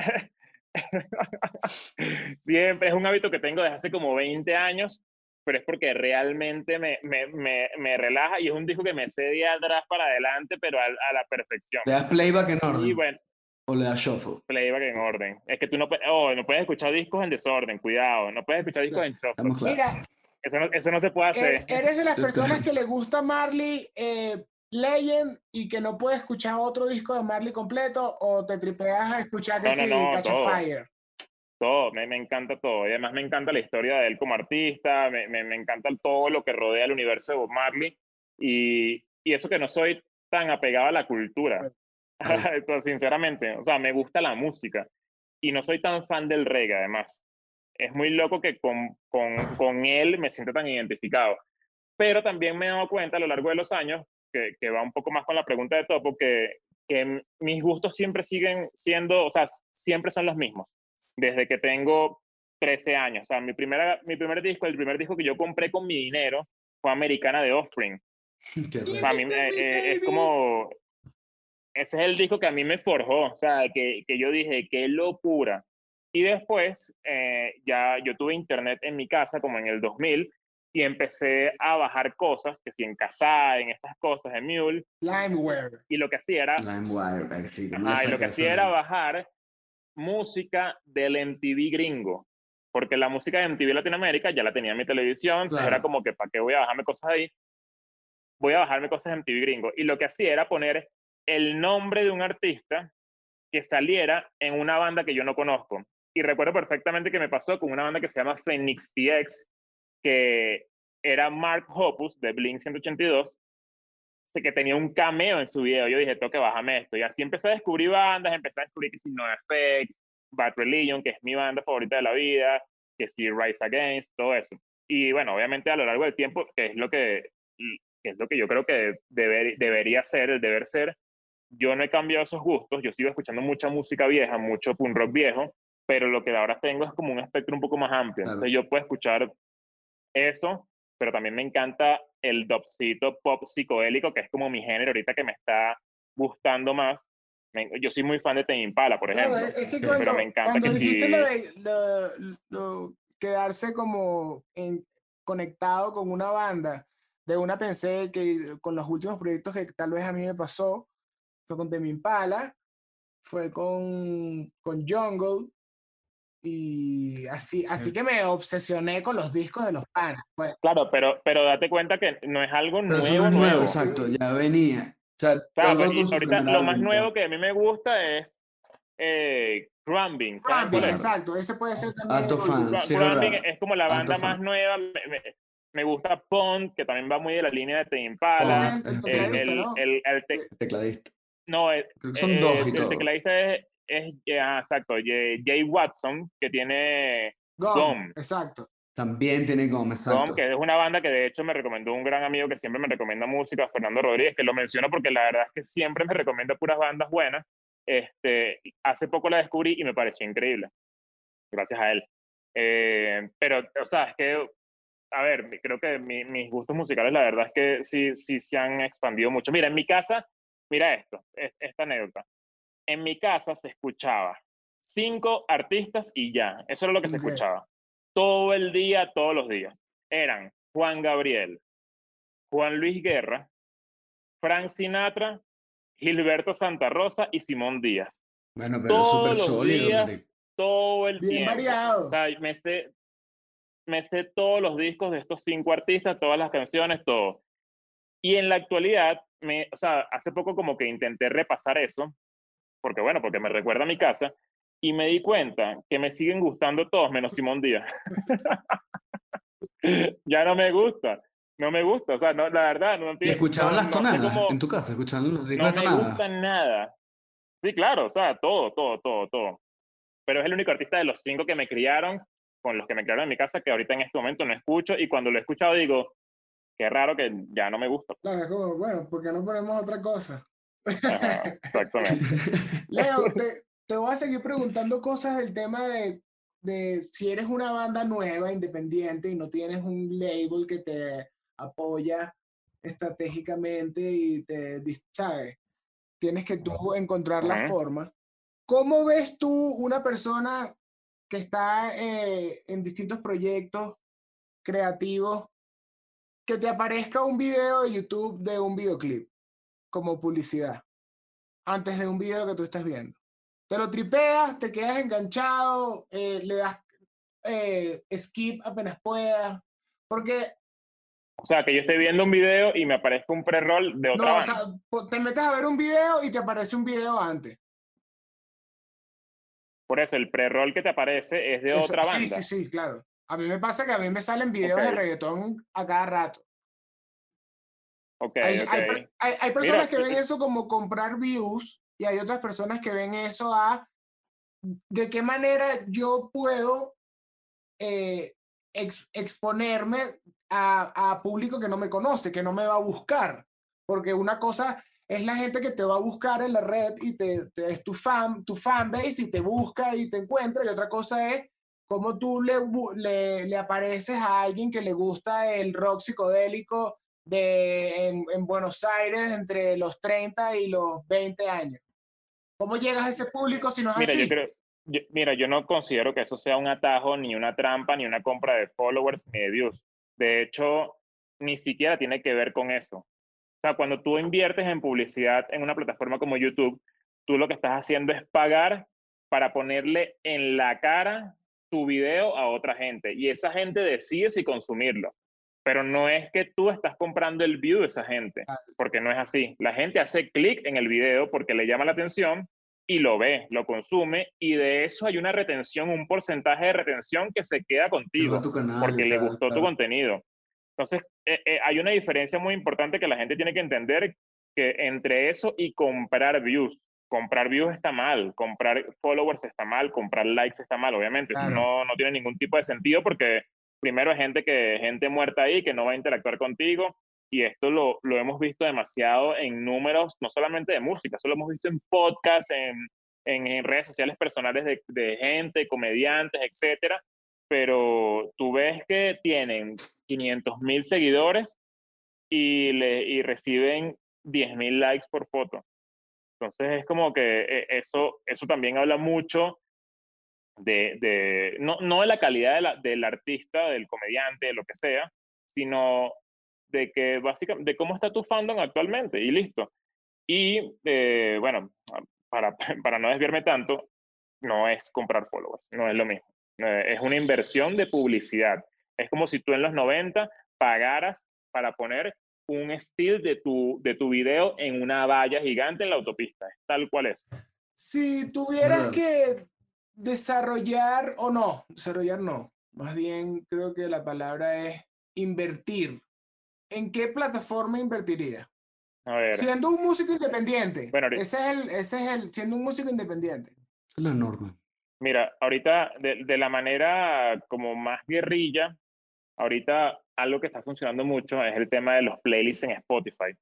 siempre es un hábito que tengo desde hace como 20 años, pero es porque realmente me, me, me, me relaja y es un disco que me sé de atrás para adelante, pero a, a la perfección. Le das playback en orden. Y bueno, o le das shuffle. Playback en orden. Es que tú no, oh, no puedes escuchar discos en desorden, cuidado. No puedes escuchar discos en shuffle. Mira, eso no, eso no, se puede hacer. Eres de las personas que le gusta Marley eh, Legend y que no puedes escuchar otro disco de Marley completo o te tripeas a escuchar que sí, Catch a Fire. todo, me, me, encanta todo. Y además me encanta la historia de él como artista, me, me, me encanta todo lo que rodea el universo de Bob Marley. Y, y eso que no soy tan apegado a la cultura, sinceramente. O sea, me gusta la música. Y no soy tan fan del reggae, además. Es muy loco que con, con, con él me siento tan identificado. Pero también me he dado cuenta a lo largo de los años, que, que va un poco más con la pregunta de Topo, que, que mis gustos siempre siguen siendo, o sea, siempre son los mismos desde que tengo 13 años. O sea, mi, primera, mi primer disco, el primer disco que yo compré con mi dinero fue Americana de Offspring. mí eh, es como, ese es el disco que a mí me forjó, o sea, que, que yo dije, qué locura. Y después eh, ya yo tuve internet en mi casa como en el 2000 y empecé a bajar cosas, que si en casa, en estas cosas, en Mule. Limeware. Y lo que hacía era... Limeware, sí, y lo que hacía era bajar música del MTV gringo, porque la música de MTV Latinoamérica ya la tenía en mi televisión, era como que, ¿para qué voy a bajarme cosas ahí? Voy a bajarme cosas de MTV gringo. Y lo que hacía era poner el nombre de un artista que saliera en una banda que yo no conozco. Y recuerdo perfectamente que me pasó con una banda que se llama Phoenix TX, que era Mark Hoppus de Blink 182, que tenía un cameo en su video. Yo dije, tengo que bajarme esto. Y así empecé a descubrir bandas, empecé a descubrir que si No Effects, Bad Religion, que es mi banda favorita de la vida, que si Rise Against, todo eso. Y bueno, obviamente a lo largo del tiempo, que es lo que, que es lo que yo creo que deber, debería ser, el deber ser, yo no he cambiado esos gustos, yo sigo escuchando mucha música vieja, mucho punk rock viejo, pero lo que ahora tengo es como un espectro un poco más amplio. Entonces yo puedo escuchar eso, pero también me encanta el dopcito pop psicodélico, que es como mi género ahorita que me está gustando más. Yo soy muy fan de Tame Impala, por ejemplo. pero me encanta cuando que dijiste lo de lo, quedarse como en, conectado con una banda, de una pensé que con los últimos proyectos que tal vez a mí me pasó, fue con Tame Impala, fue con, con Jungle, y así, así que me obsesioné con los discos de los panas. Pues. Claro, pero, pero date cuenta que no es algo nuevo, nuevo, Exacto, ya venía. O sea, pues, ahorita lo más nuevo que a mí me gusta es eh, Crumbing. exacto, ese puede ser también. Alto fan, sí, es como la banda más nueva. Me, me, gusta Pond, que también va muy de la línea de Te Impala. El, el, el, el, tecladista. No, son dos y El tecladista es es, ah, exacto, Jay Watson, que tiene GOM. Exacto. También tiene GOM, exacto. que es una banda que de hecho me recomendó un gran amigo que siempre me recomienda música, Fernando Rodríguez, que lo menciono porque la verdad es que siempre me recomienda puras bandas buenas. Este, hace poco la descubrí y me pareció increíble. Gracias a él. Eh, pero, o sea, es que, a ver, creo que mis gustos musicales, la verdad es que sí, sí se han expandido mucho. Mira, en mi casa, mira esto, esta anécdota en mi casa se escuchaba cinco artistas y ya. Eso era lo que se escuchaba. Todo el día, todos los días. Eran Juan Gabriel, Juan Luis Guerra, Frank Sinatra, Gilberto Santa Rosa y Simón Díaz. Bueno, pero súper sólido. Días, todo el Bien tiempo. variado. me, sé, me sé todos los discos de estos cinco artistas, todas las canciones, todo. Y en la actualidad, me, o sea, hace poco como que intenté repasar eso porque bueno, porque me recuerda a mi casa, y me di cuenta que me siguen gustando todos menos Simón Díaz. ya no me gusta, no me gusta, o sea, no, la verdad, no ¿Y escuchaban las tonadas en tu casa? ¿Escuchaban los No me gustan nada. Sí, claro, o sea, todo, todo, todo, todo. Pero es el único artista de los cinco que me criaron, con los que me criaron en mi casa, que ahorita en este momento no escucho, y cuando lo he escuchado digo, qué raro que ya no me gusta. Claro, es como, bueno, porque no ponemos otra cosa? exactamente. Leo, te, te, voy a seguir preguntando cosas del tema de, de si eres una banda nueva, independiente y no tienes un label que te apoya estratégicamente y te distrae. Tienes que tú encontrar la forma. ¿Cómo ves tú una persona que está eh, en distintos proyectos creativos que te aparezca un video de YouTube de un videoclip? como publicidad antes de un video que tú estás viendo. Te lo tripeas, te quedas enganchado, eh, le das eh, skip apenas puedas, porque... O sea, que yo estoy viendo un video y me aparezca un pre-roll de otra No, o sea, te metes a ver un video y te aparece un video antes. Por eso, el pre-roll que te aparece es de otra banda. Sí, sí, sí, claro. A mí me pasa que a mí me salen videos de reggaetón a cada rato. Okay, hay, okay. hay, hay, personas que ven eso como comprar views y hay otras personas que ven eso a de qué manera yo puedo eh, exponerme a, a, público que no me conoce, que no me va a buscar. Porque una cosa es la gente que te va a buscar en la red y te, es tu fan, tu fanbase y te busca y te encuentra. Y otra cosa es cómo tú le, le, le apareces a alguien que le gusta el rock psicodélico de, en, en, Buenos Aires entre los 30 y los 20 años. ¿Cómo llegas a ese público si no es mira, así? Yo creo, mira, yo no considero que eso sea un atajo, ni una trampa, ni una compra de followers, ni de views. De hecho, ni siquiera tiene que ver con eso. O sea, cuando tú inviertes en publicidad en una plataforma como YouTube, tú lo que estás haciendo es pagar para ponerle en la cara tu video a otra gente y esa gente decide si consumirlo. Pero no es que tú estás comprando el view de esa gente, porque no es así. La gente hace clic en el video porque le llama la atención y lo ve, lo consume y de eso hay una retención, un porcentaje de retención que se queda contigo porque le gustó tu contenido. Entonces, eh, eh, hay una diferencia muy importante que la gente tiene que entender que entre eso y comprar views. Comprar views está mal, comprar followers está mal, comprar likes está mal, obviamente. Eso no, no tiene ningún tipo de sentido porque primero hay gente, que, gente muerta ahí que no va a interactuar contigo y esto lo, lo hemos visto demasiado en números, no solamente de música, eso lo hemos visto en podcasts, en, en, redes sociales personales de, de, gente, comediantes, etcétera, pero tú ves que tienen 500 mil seguidores y, le, y reciben 10 mil likes por foto. Entonces es como que eh, eso, eso también habla mucho de, de no, no, de la calidad de la, del artista, del comediante, de lo que sea, sino de que básicamente, de cómo está tu fandom actualmente y listo. Y eh, bueno, para, para no desviarme tanto, no es comprar followers, no es lo mismo. Es una inversión de publicidad. Es como si tú en los 90 pagaras para poner un estilo de tu, de tu video en una valla gigante en la autopista. Es tal cual es. Si tuvieras que desarrollar o no, desarrollar no, más bien creo que la palabra es invertir. ¿En qué plataforma invertiría? A ver. Siendo un músico independiente. Bueno, ese, es el, ese es el, siendo un músico independiente. Es la norma. Mira, ahorita de, de, la manera como más guerrilla, ahorita algo que está funcionando mucho es el tema de los playlists en Spotify.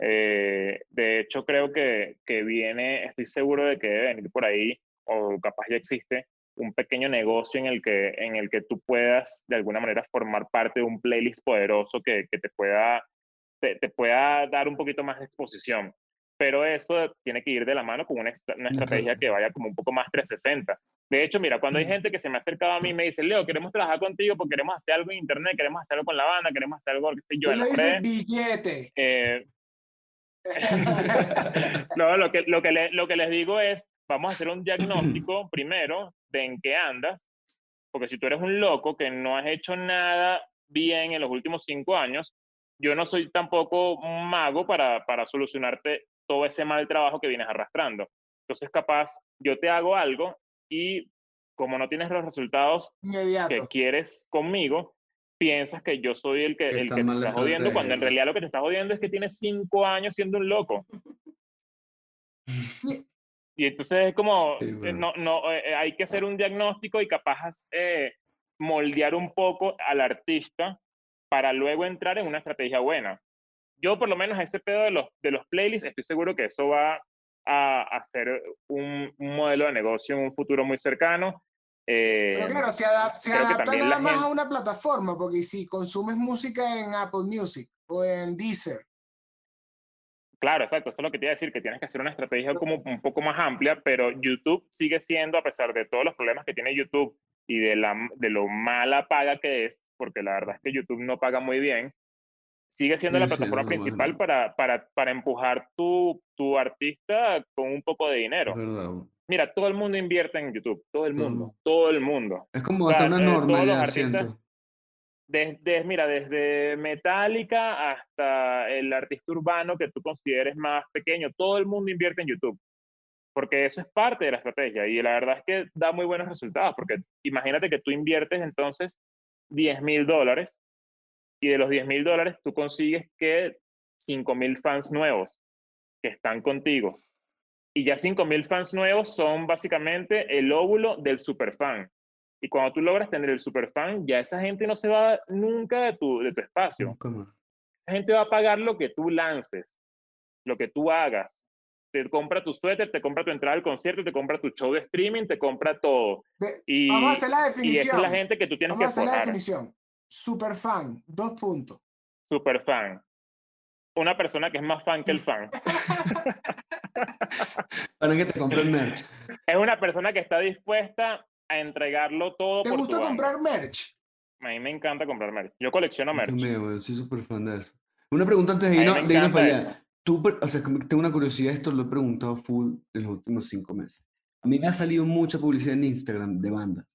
Eh, de hecho, creo que, que viene, estoy seguro de que debe venir por ahí, o capaz ya existe, un pequeño negocio en el que, en el que tú puedas de alguna manera formar parte de un playlist poderoso que, que te, pueda, te, te, pueda dar un poquito más de exposición. Pero eso tiene que ir de la mano con una, una estrategia que vaya como un poco más 360. De hecho, mira, cuando hay gente que se me ha acercado a mí y me dice, Leo, queremos trabajar contigo porque queremos hacer algo en internet, queremos hacer algo con la banda, queremos hacer algo, qué sé yo, en la billete. Eh, no, lo que, lo, que le, lo que les digo es, vamos a hacer un diagnóstico primero de en qué andas, porque si tú eres un loco que no has hecho nada bien en los últimos cinco años, yo no soy tampoco un mago para, para solucionarte todo ese mal trabajo que vienes arrastrando. Entonces, capaz, yo te hago algo y como no tienes los resultados que quieres conmigo, piensas que yo soy el que, el que te está jodiendo, cuando en realidad lo que te está jodiendo es que tienes cinco años siendo un loco. Sí. Y entonces es como, eh, no, no, eh, eh, hay que hacer un diagnóstico y capaz eh, moldear un poco al artista para luego entrar en una estrategia buena. Yo por lo menos ese pedo de los, de los playlists, estoy seguro que eso va a hacer un, un, modelo de negocio en un futuro muy cercano. Eh, Pero claro, se, adap se adapta nada más gente... a una plataforma, porque si consumes música en Apple Music o en Deezer. Claro, exacto, eso es lo que te iba a decir, que tienes que hacer una estrategia como un poco más amplia, pero YouTube sigue siendo, a pesar de todos los problemas que tiene YouTube y de, la, de lo mala paga que es, porque la verdad es que YouTube no paga muy bien, sigue siendo sí, la plataforma sí, principal para, para, para empujar tu, tu artista con un poco de dinero. Mira, todo el mundo invierte en YouTube, todo el mundo, todo el mundo. Es como hasta o sea, una norma, ya siento. Desde, mira, desde Metallica hasta el artista urbano que tú consideres más pequeño, todo el mundo invierte en YouTube. porque eso es parte de la estrategia y la verdad es que da muy buenos resultados, porque imagínate que tú inviertes entonces 10 mil dólares y de los 10 mil dólares tú consigues que 5 mil fans nuevos que están contigo. Y ya 5 mil fans nuevos son básicamente el óvulo del superfan. Y cuando tú logras tener el superfan, ya esa gente no se va nunca de tu, de tu espacio. Esa gente va a pagar lo que tú lances, lo que tú hagas. Te compra tu suéter, te compra tu entrada al concierto, te compra tu show de streaming, te compra todo. y, vamos a hacer la definición. Y esa es la gente que tú tienes vamos que Vamos a hacer la definición. Superfan, dos puntos. Superfan. Una persona que es más fan que el fan. Para que te compre el merch. Es una persona que está dispuesta a entregarlo todo. ¿Te gusta comprar merch? A mí me encanta comprar merch. Yo colecciono merch. Yo soy súper fan de eso. Una pregunta antes de irnos, para allá. Tú, o sea, tengo una curiosidad, esto lo he preguntado full en los últimos cinco meses. A mí me ha salido mucha publicidad en Instagram de bandas.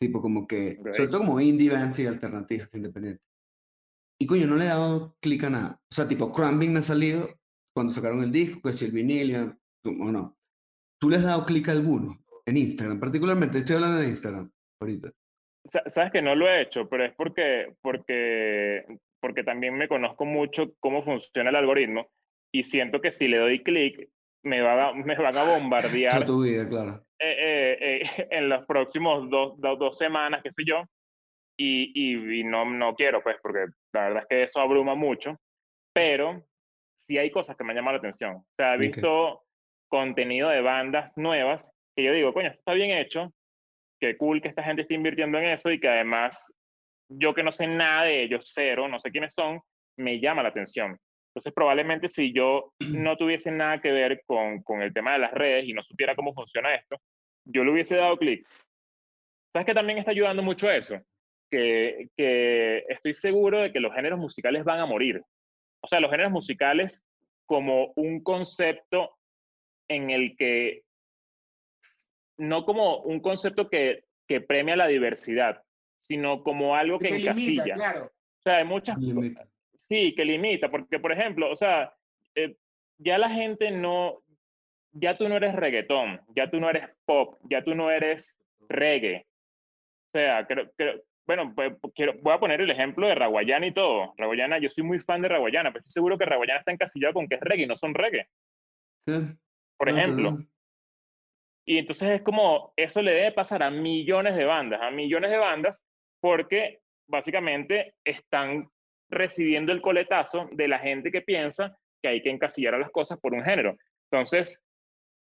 Tipo como que, sobre todo como indie bands y alternativas independientes. Y coño, no le he dado clic a nada. O sea, tipo, Crumbing me ha salido cuando sacaron el disco, que si el vinil, o no. ¿Tú le has dado clic a alguno? En Instagram, particularmente, estoy hablando de Instagram ahorita. Sabes que no lo he hecho, pero es porque, porque, porque también me conozco mucho cómo funciona el algoritmo y siento que si le doy clic, me, va me van a bombardear. tu vida, claro. Eh, eh, en los próximos dos, dos, semanas, qué sé yo, y, y, y, no, no quiero, pues, porque la verdad es que eso abruma mucho, pero sí hay cosas que me han llamado la atención. O sea, he visto contenido de bandas nuevas que yo digo, coño, esto está bien hecho, qué cool que esta gente esté invirtiendo en eso y que además yo que no sé nada de ellos, cero, no sé quiénes son, me llama la atención. Entonces, probablemente si yo no tuviese nada que ver con, con el tema de las redes y no supiera cómo funciona esto, yo le hubiese dado clic. ¿Sabes que también está ayudando mucho eso? Que, que estoy seguro de que los géneros musicales van a morir. O sea, los géneros musicales como un concepto en el que no como un concepto que, que premia la diversidad, sino como algo que, encasilla. claro. O sea, hay muchas cosas. Sí, que limita, porque por ejemplo, o sea, eh, ya la gente no, ya tú no eres reggaetón, ya tú no eres pop, ya tú no eres reggae. O sea, creo, creo, bueno, pues, quiero, voy a poner el ejemplo de Raguayana y todo. Raguayana, yo soy muy fan de Raguayana, pero estoy seguro que Raguayana está encasillado con que es reggae y no son reggae. Sí. Por ejemplo. Y entonces es como, eso le debe pasar a millones de bandas, a millones de bandas, porque básicamente están recibiendo el coletazo de la gente que piensa que hay que encasillar a las cosas por un género. Entonces,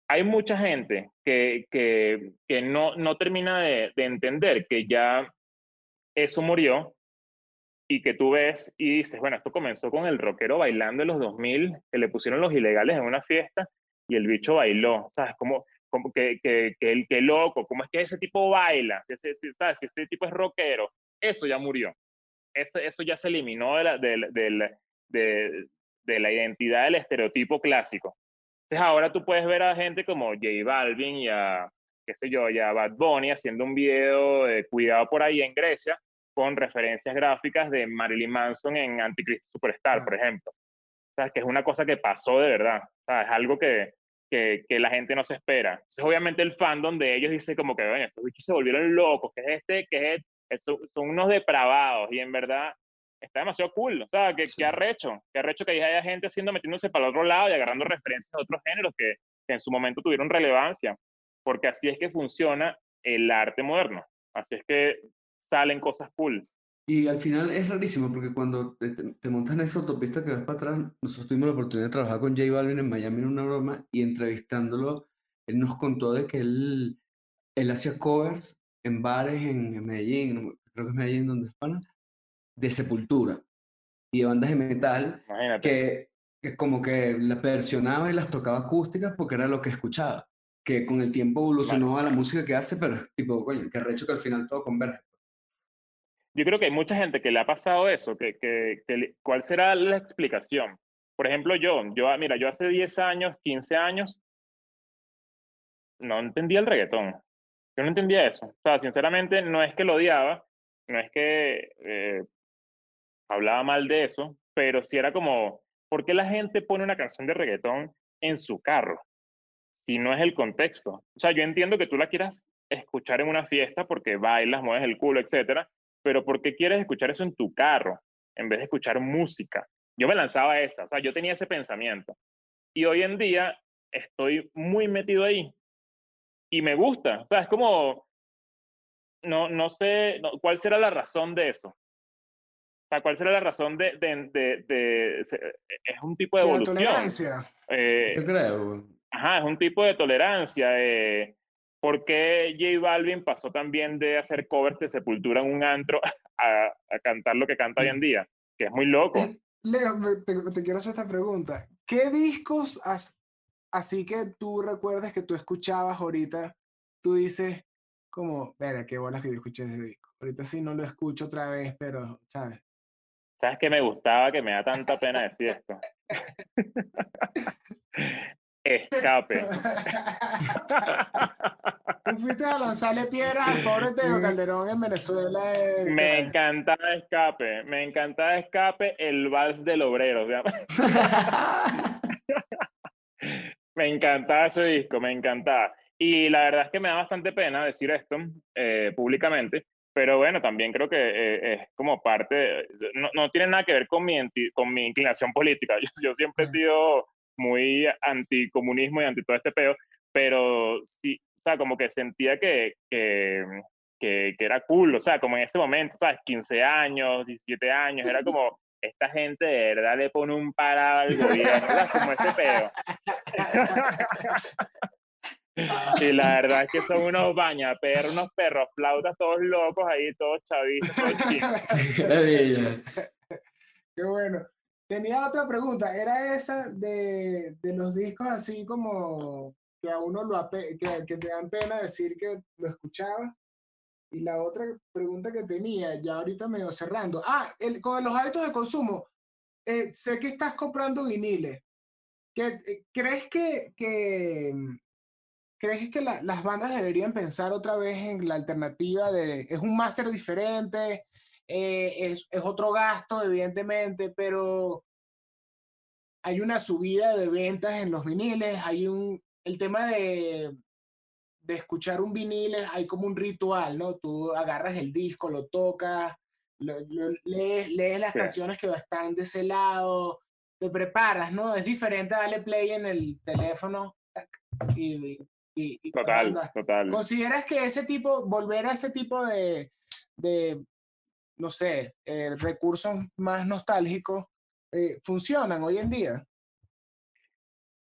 hay mucha gente que, que, que no, no termina de, de, entender que ya eso murió y que tú ves y dices, bueno, esto comenzó con el rockero bailando en los 2000, que le pusieron los ilegales en una fiesta y el bicho bailó, ¿sabes? Como, como que, que, que, el, que loco, ¿cómo es que ese tipo baila? Si ese, si, ¿sabes? si ese tipo es rockero, eso ya murió. Eso, eso ya se eliminó de la, de, de, de, de la identidad del estereotipo clásico. Entonces ahora tú puedes ver a gente como J Balvin y a, qué sé yo, ya Bad Bunny haciendo un video de cuidado por ahí en Grecia con referencias gráficas de Marilyn Manson en Anticristo Superstar, por ejemplo. O sea, que es una cosa que pasó de verdad. O sea, es algo que, que, que la gente no se espera. Entonces, obviamente el fandom de ellos dice como que, bueno, estos bichos se volvieron locos, que es este, que es, son unos depravados y en verdad está demasiado cool. O sea, que, que arrecho, que arrecho que haya gente haciendo, metiéndose para el otro lado y agarrando referencias de otros géneros que, que en su momento tuvieron relevancia porque así es que funciona el arte moderno, así es que salen cosas cool. Y al final es rarísimo porque cuando te, te, montas en esa autopista que vas para atrás, nosotros tuvimos la oportunidad de trabajar con J Balvin en Miami en una broma y entrevistándolo, él nos contó de que él, él hacía covers en bares en, Medellín, creo que es Medellín donde es pana, de Sepultura y de bandas de metal que, que como que las versionaba y las tocaba acústicas porque era lo que escuchaba que con el tiempo evolucionó a la música que hace, pero es tipo, coño, que recho que al final todo converge. Yo creo que hay mucha gente que le ha pasado eso, que, que, que ¿cuál será la explicación? Por ejemplo, yo, yo, ah, mira, yo hace 10 años, 15 años, no entendía el reggaetón. Yo no entendía eso. O sea, sinceramente, no es que lo odiaba, no es que eh, hablaba mal de eso, pero sí era como, ¿por qué la gente pone una canción de reggaetón en su carro? si no es el contexto? O sea, yo entiendo que tú la quieras escuchar en una fiesta porque bailas, mueves el culo, etcétera, pero ¿por qué quieres escuchar eso en tu carro en vez de escuchar música? Yo me lanzaba esa, o sea, yo tenía ese pensamiento. Y hoy en día estoy muy metido ahí y me gusta, o sea, es como, no, no sé cuál será la razón de eso. O sea, ¿cuál será la razón de, de, de, es un tipo de, evolución? tolerancia. Eh, Yo creo. Ajá, es un tipo de tolerancia. Eh, ¿Por qué J Balvin pasó también de hacer covers de Sepultura en un antro a, a cantar lo que canta hoy en día? Que es muy loco. Eh, Leo, te, te, quiero hacer esta pregunta. ¿Qué discos has, así que tú recuerdas que tú escuchabas ahorita, tú dices como, verá, qué bolas que yo escuché ese disco. Ahorita sí no lo escucho otra vez, pero, ¿sabes? ¿Sabes qué me gustaba? Que me da tanta pena decir esto. Escape. Tú fuiste a lanzarle piedras al pobre Teo Calderón en Venezuela. Eh, me encantaba Escape, me encantaba Escape, el vals del obrero. me encantaba ese disco, me encantaba. Y la verdad es que me da bastante pena decir esto eh, públicamente, pero bueno, también creo que eh, es como parte, no, no, tiene nada que ver con mi, con mi inclinación política. Yo, yo siempre he sido muy anticomunismo y anti todo este peo, pero sí, o sea, como que sentía que, que, que, que, era cool, o sea, como en ese momento, ¿sabes? 15 años, 17 años, era como, esta gente de verdad le pone un parado al gobierno, ¿verdad? Como ese peo. Y la verdad es que son unos bañaperros, unos perros flautas, todos locos ahí, todos chavitos, todos chicos. Qué bueno. Tenía otra pregunta, era esa de, de los discos así como que a uno lo que, que te dan pena decir que lo escuchaba. Y la otra pregunta que tenía, ya ahorita medio cerrando. Ah, el, con los hábitos de consumo, eh, sé que estás comprando viniles. ¿Qué, ¿Crees que, que, ¿Crees que la, las bandas deberían pensar otra vez en la alternativa de, es un máster diferente, eh, es, es, otro gasto, evidentemente, pero hay una subida de ventas en los viniles, hay un, el tema de, de escuchar un vinil, hay como un ritual, ¿no? Tú agarras el disco, lo tocas, lo, lo, lees, lees, las sí. canciones que están de ese lado, te preparas, ¿no? Es diferente darle play en el teléfono y, y, y total, total. ¿Consideras que ese tipo, volver a ese tipo de, de no sé, eh, recursos más nostálgicos, eh, funcionan hoy en día?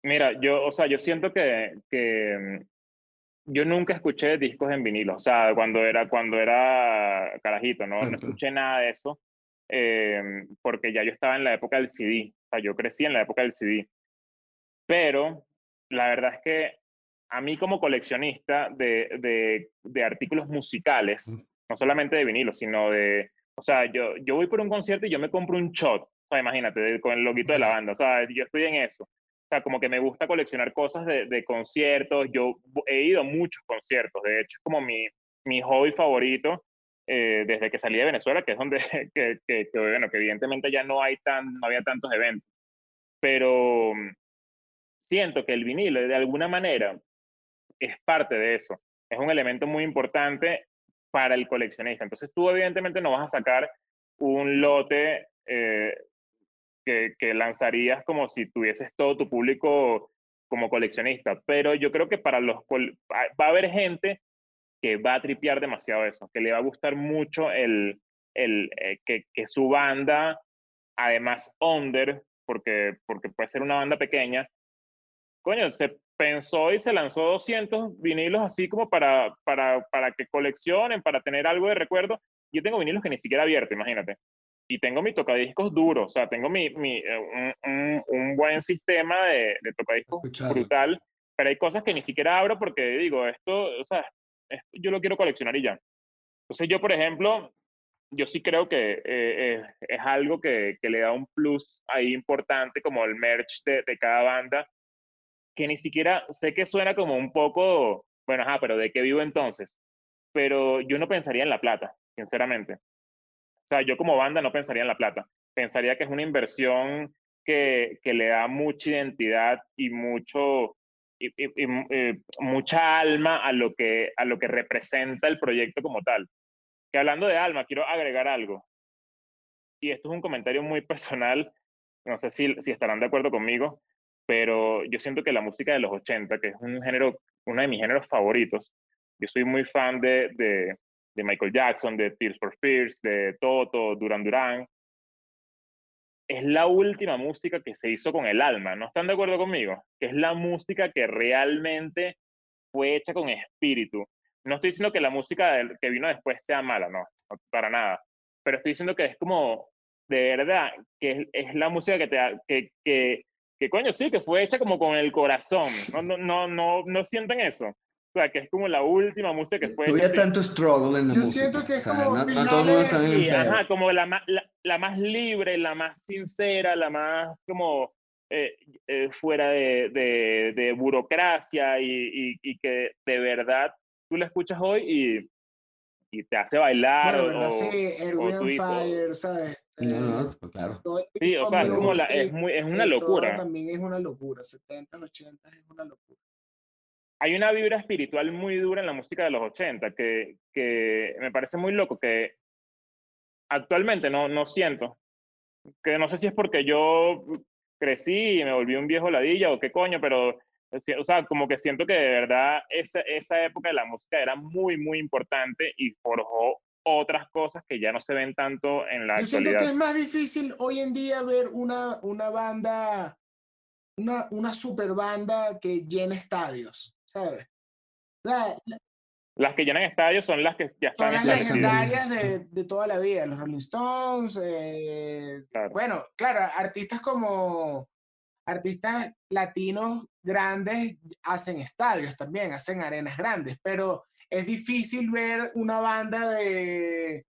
Mira, yo, o sea, yo siento que, que mm, yo nunca escuché discos en vinilo, o sea, cuando era, cuando era carajito, ¿no? No escuché nada de eso, eh, porque ya yo estaba en la época del CD, o sea, yo crecí en la época del CD. Pero la verdad es que a mí como coleccionista de, de, de artículos musicales, no solamente de vinilo, sino de, o sea, yo, yo voy por un concierto y yo me compro un shot, o sea, imagínate, con el loguito de la banda, o sea, yo estoy en eso. Sea, como que me gusta coleccionar cosas de, de conciertos, yo he ido a muchos conciertos, de hecho, es como mi, mi hobby favorito eh, desde que salí de Venezuela, que es donde, que, que, que, bueno, que evidentemente ya no, hay tan, no había tantos eventos, pero siento que el vinilo de alguna manera es parte de eso, es un elemento muy importante para el coleccionista. Entonces tú evidentemente no vas a sacar un lote eh, que, lanzarías como si tuvieses todo tu público como coleccionista, pero yo creo que para los va a haber gente que va a tripear demasiado eso, que le va a gustar mucho el, el eh, que, que, su banda, además under, porque, porque puede ser una banda pequeña, coño, se pensó y se lanzó 200 vinilos así como para, para, para que coleccionen, para tener algo de recuerdo. Yo tengo vinilos que ni siquiera abierto, imagínate. Y tengo mi tocadiscos duro, o sea, tengo mi, mi un, un, un, buen sistema de, de tocadiscos Escuchado. brutal, pero hay cosas que ni siquiera abro porque digo, esto, o sea, esto yo lo quiero coleccionar y ya. Entonces yo, por ejemplo, yo sí creo que eh, eh, es algo que, que, le da un plus ahí importante como el merch de, de cada banda, que ni siquiera sé que suena como un poco, bueno, ajá, pero ¿de qué vivo entonces? Pero yo no pensaría en la plata, sinceramente. Sea, yo como banda no pensaría en la plata. Pensaría que es una inversión que, que le da mucha identidad y mucho, y, mucha alma a lo, que, a lo que representa el proyecto como tal. Que hablando de alma, quiero agregar algo. Y esto es un comentario muy personal, no sé si, si estarán de acuerdo conmigo, pero yo siento que la música de los 80, que es un género, uno de mis géneros favoritos, yo soy muy fan de, de, de Michael Jackson, de Tears for Fears, de Toto, Duran Duran, es la última música que se hizo con el alma, ¿no están de acuerdo conmigo? Que es la música que realmente fue hecha con espíritu. No estoy diciendo que la música que vino después sea mala, no, para nada. Pero estoy diciendo que es como, de verdad, que es, la música que te que, que, que, coño, sí, que fue hecha como con el corazón. No, no, no, no, no sienten eso. O sea, que es como la última música que fue. Había tanto struggle en la Yo música. siento que es como. No, no todo el mundo está en sí, ajá, como la, la, la, más libre, la más sincera, la más como eh, eh, fuera de, de, de burocracia y, y, y, que de verdad tú la escuchas hoy y, y te hace bailar. Bueno, o, ¿verdad? Sí, o Fire, ¿sabes? No, no, pues claro. el Sí, o sea, es como la, es, Music, muy, es una locura. También es una locura. 70, 80 es una locura. Hay una vibra espiritual muy dura en la música de los 80 que, que me parece muy loco que actualmente no, no siento. Que no sé si es porque yo crecí y me volví un viejo ladilla o qué coño, pero o sea, como que siento que de verdad esa, esa época de la música era muy, muy importante y forjó otras cosas que ya no se ven tanto en la Yo siento actualidad. que es más difícil hoy en día ver una, una banda, una, una super banda que llene estadios, ¿sabes? O sea, Las que llenan estadios son las que ya son están las Las legendarias de, de toda la vida, los Rolling Stones, eh, Claro. bueno, claro, artistas como artistas latinos grandes hacen estadios también, hacen arenas grandes, pero es difícil ver una banda de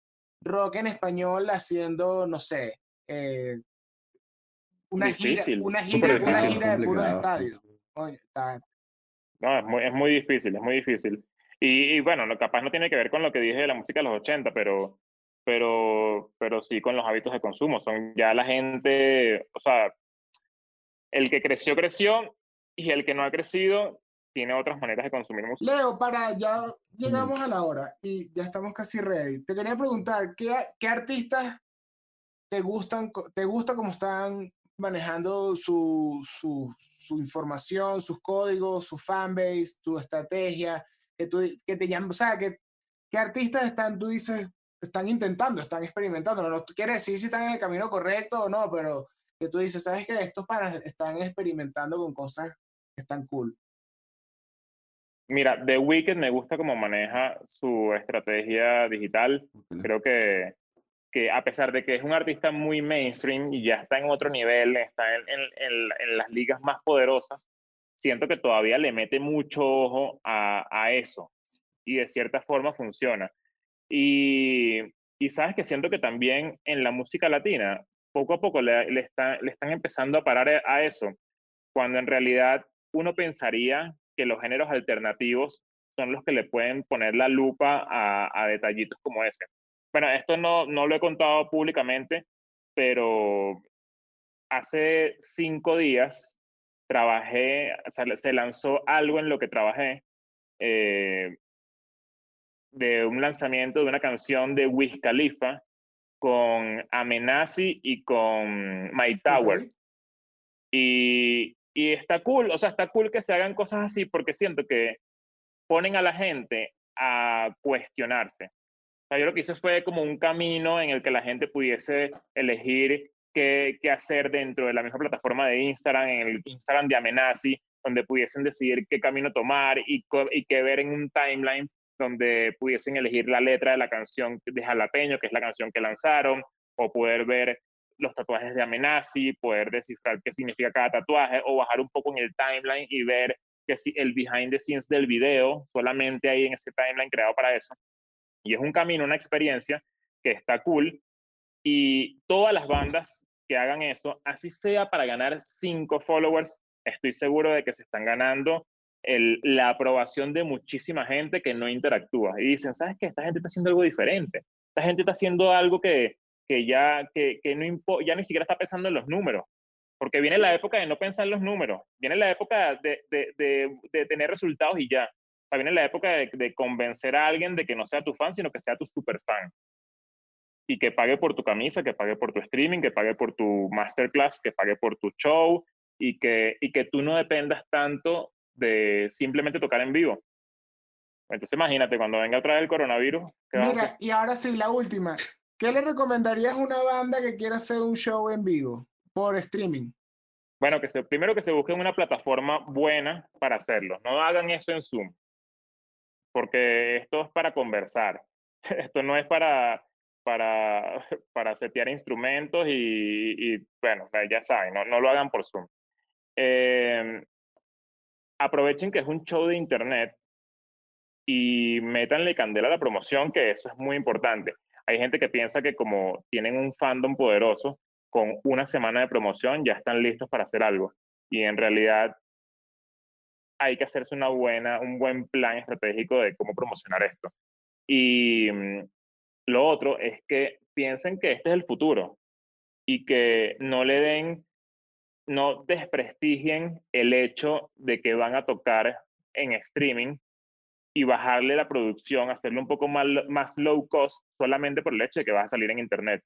rock en español haciendo, no sé, eh, una Difícil, gira, una gira, una gira de puros estadios. Oye, está- No, es muy, es muy difícil, es muy difícil. Y, y bueno, lo capaz no tiene que ver con lo que dije de la música de los 80, pero, pero, pero sí con los hábitos de consumo. Son ya la gente, o sea, el que creció, creció, y el que no ha crecido tiene otras maneras de consumir música. Leo, para, ya llegamos a la hora y ya estamos casi ready. Te quería preguntar, ¿qué, qué artistas te gustan, te gusta cómo están manejando su, su, su información, sus códigos, su fanbase, tu estrategia, que, tú, que te llaman, o sea, que, qué artistas están, tú dices, están intentando, están experimentando, no quiere decir si están en el camino correcto o no, pero que tú dices, sabes que estos panas están experimentando con cosas que están cool. Mira, The Weeknd me gusta cómo maneja su estrategia digital. Creo que, que a pesar de que es un artista muy mainstream y ya está en otro nivel, está en, en, en, las ligas más poderosas, siento que todavía le mete mucho ojo a, a eso y de cierta forma funciona. Y, y sabes que siento que también en la música latina, poco a poco le, le, le están empezando a parar a eso, cuando en realidad uno pensaría que los géneros alternativos son los que le pueden poner la lupa a, a detallitos como ese. Bueno, esto no, no lo he contado públicamente, pero hace cinco días trabajé, se lanzó algo en lo que trabajé eh, de un lanzamiento de una canción de Wiz Khalifa con Amenazi y con My Tower. Y, y está cool, o sea, está cool que se hagan cosas así porque siento que ponen a la gente a cuestionarse. Sea, yo lo que hice fue como un camino en el que la gente pudiese elegir qué, qué hacer dentro de la misma plataforma de Instagram, en el Instagram de Amenazi, donde pudiesen decidir qué camino tomar y, y qué ver en un timeline donde pudiesen elegir la letra de la canción de Jalapeño, que es la canción que lanzaron, o poder ver los tatuajes de Amenazi, poder descifrar qué significa cada tatuaje, o bajar un poco en el timeline y ver que si el behind the scenes del video, solamente ahí en ese timeline creado para eso. Y es un camino, una experiencia que está cool. Y todas las bandas que hagan eso, así sea para ganar cinco followers, estoy seguro de que se están ganando la aprobación de muchísima gente que no interactúa. Y dicen, ¿sabes qué? Esta gente está haciendo algo diferente. Esta gente está haciendo algo que, que ya, que, que no ya ni siquiera está pensando en los números. porque viene la época de no pensar en los números, viene la época de, de, de, tener resultados y ya. Viene la época de, convencer a alguien de que no sea tu fan, sino que sea tu super fan. Y que pague por tu camisa, que pague por tu streaming, que pague por tu masterclass, que pague por tu show y que, y que tú no dependas tanto de simplemente tocar en vivo. Entonces imagínate, cuando venga otra vez el coronavirus. Mira, y ahora sí, la última. ¿Qué le recomendarías a una banda que quiera hacer un show en vivo? por streaming? Bueno, que se, primero que se busquen una plataforma buena para hacerlo. No hagan eso en Zoom, porque esto es para conversar. Esto no es para, para, para setear instrumentos y, bueno, ya saben, no, no, lo hagan por Zoom. Em, aprovechen que es un show de internet y métanle candela a la promoción, que eso es muy importante. Hay gente que piensa que como tienen un fandom poderoso, con una semana de promoción ya están listos para hacer algo. Y en realidad hay que hacerse una buena, un buen plan estratégico de cómo promocionar esto. Y mm, lo otro es que piensen que este es el futuro y que no le den, no desprestigien el hecho de que van a tocar en streaming y bajarle la producción, hacerlo un poco más, más low cost solamente por el hecho de que vas a salir en internet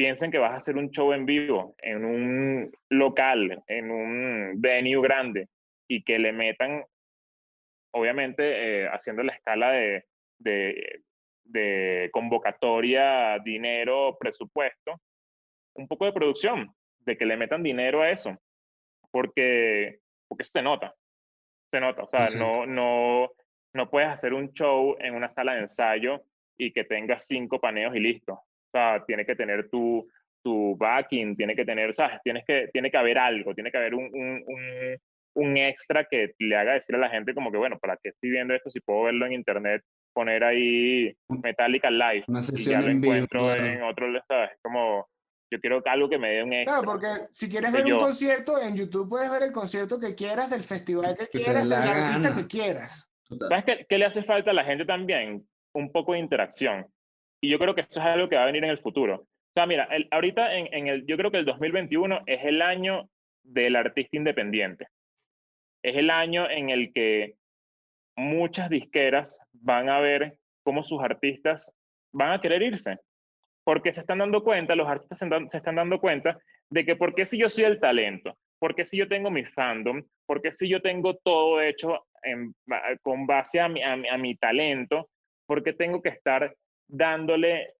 piensen que vas a hacer un show en vivo, en un local, en un venue grande, y que le metan, obviamente, eh, haciendo la escala de, de, de, convocatoria, dinero, presupuesto, un poco de producción, de que le metan dinero a eso, porque, porque se nota, se nota, o sea, no, no, no puedes hacer un show en una sala de ensayo y que tengas cinco paneos y listo. O sea, tiene que tener tu, tu backing, tiene que tener, ¿sabes? Tienes que, tiene que haber algo, tiene que haber un, un, un, un, extra que le haga decir a la gente como que, bueno, ¿para qué estoy viendo esto si puedo verlo en internet? Poner ahí Metallica Live Una y ya lo encuentro en otro, ¿sabes? Como, yo quiero algo que me dé un extra. Claro, porque si quieres ver un concierto, en YouTube puedes ver el concierto que quieras, del festival que, quieras, del artista que quieras. ¿Sabes qué, qué le hace falta a la gente también? Un poco de interacción. Y yo creo que eso es algo que va a venir en el futuro. O sea, mira, el, ahorita en, en, el, yo creo que el 2021 es el año del artista independiente. Es el año en el que muchas disqueras van a ver cómo sus artistas van a querer irse. Porque se están dando cuenta, los artistas se, están dando cuenta de que porque si yo soy el talento, porque si yo tengo mi fandom, porque si yo tengo todo hecho con base a mi, a, a mi talento, porque tengo que estar dándole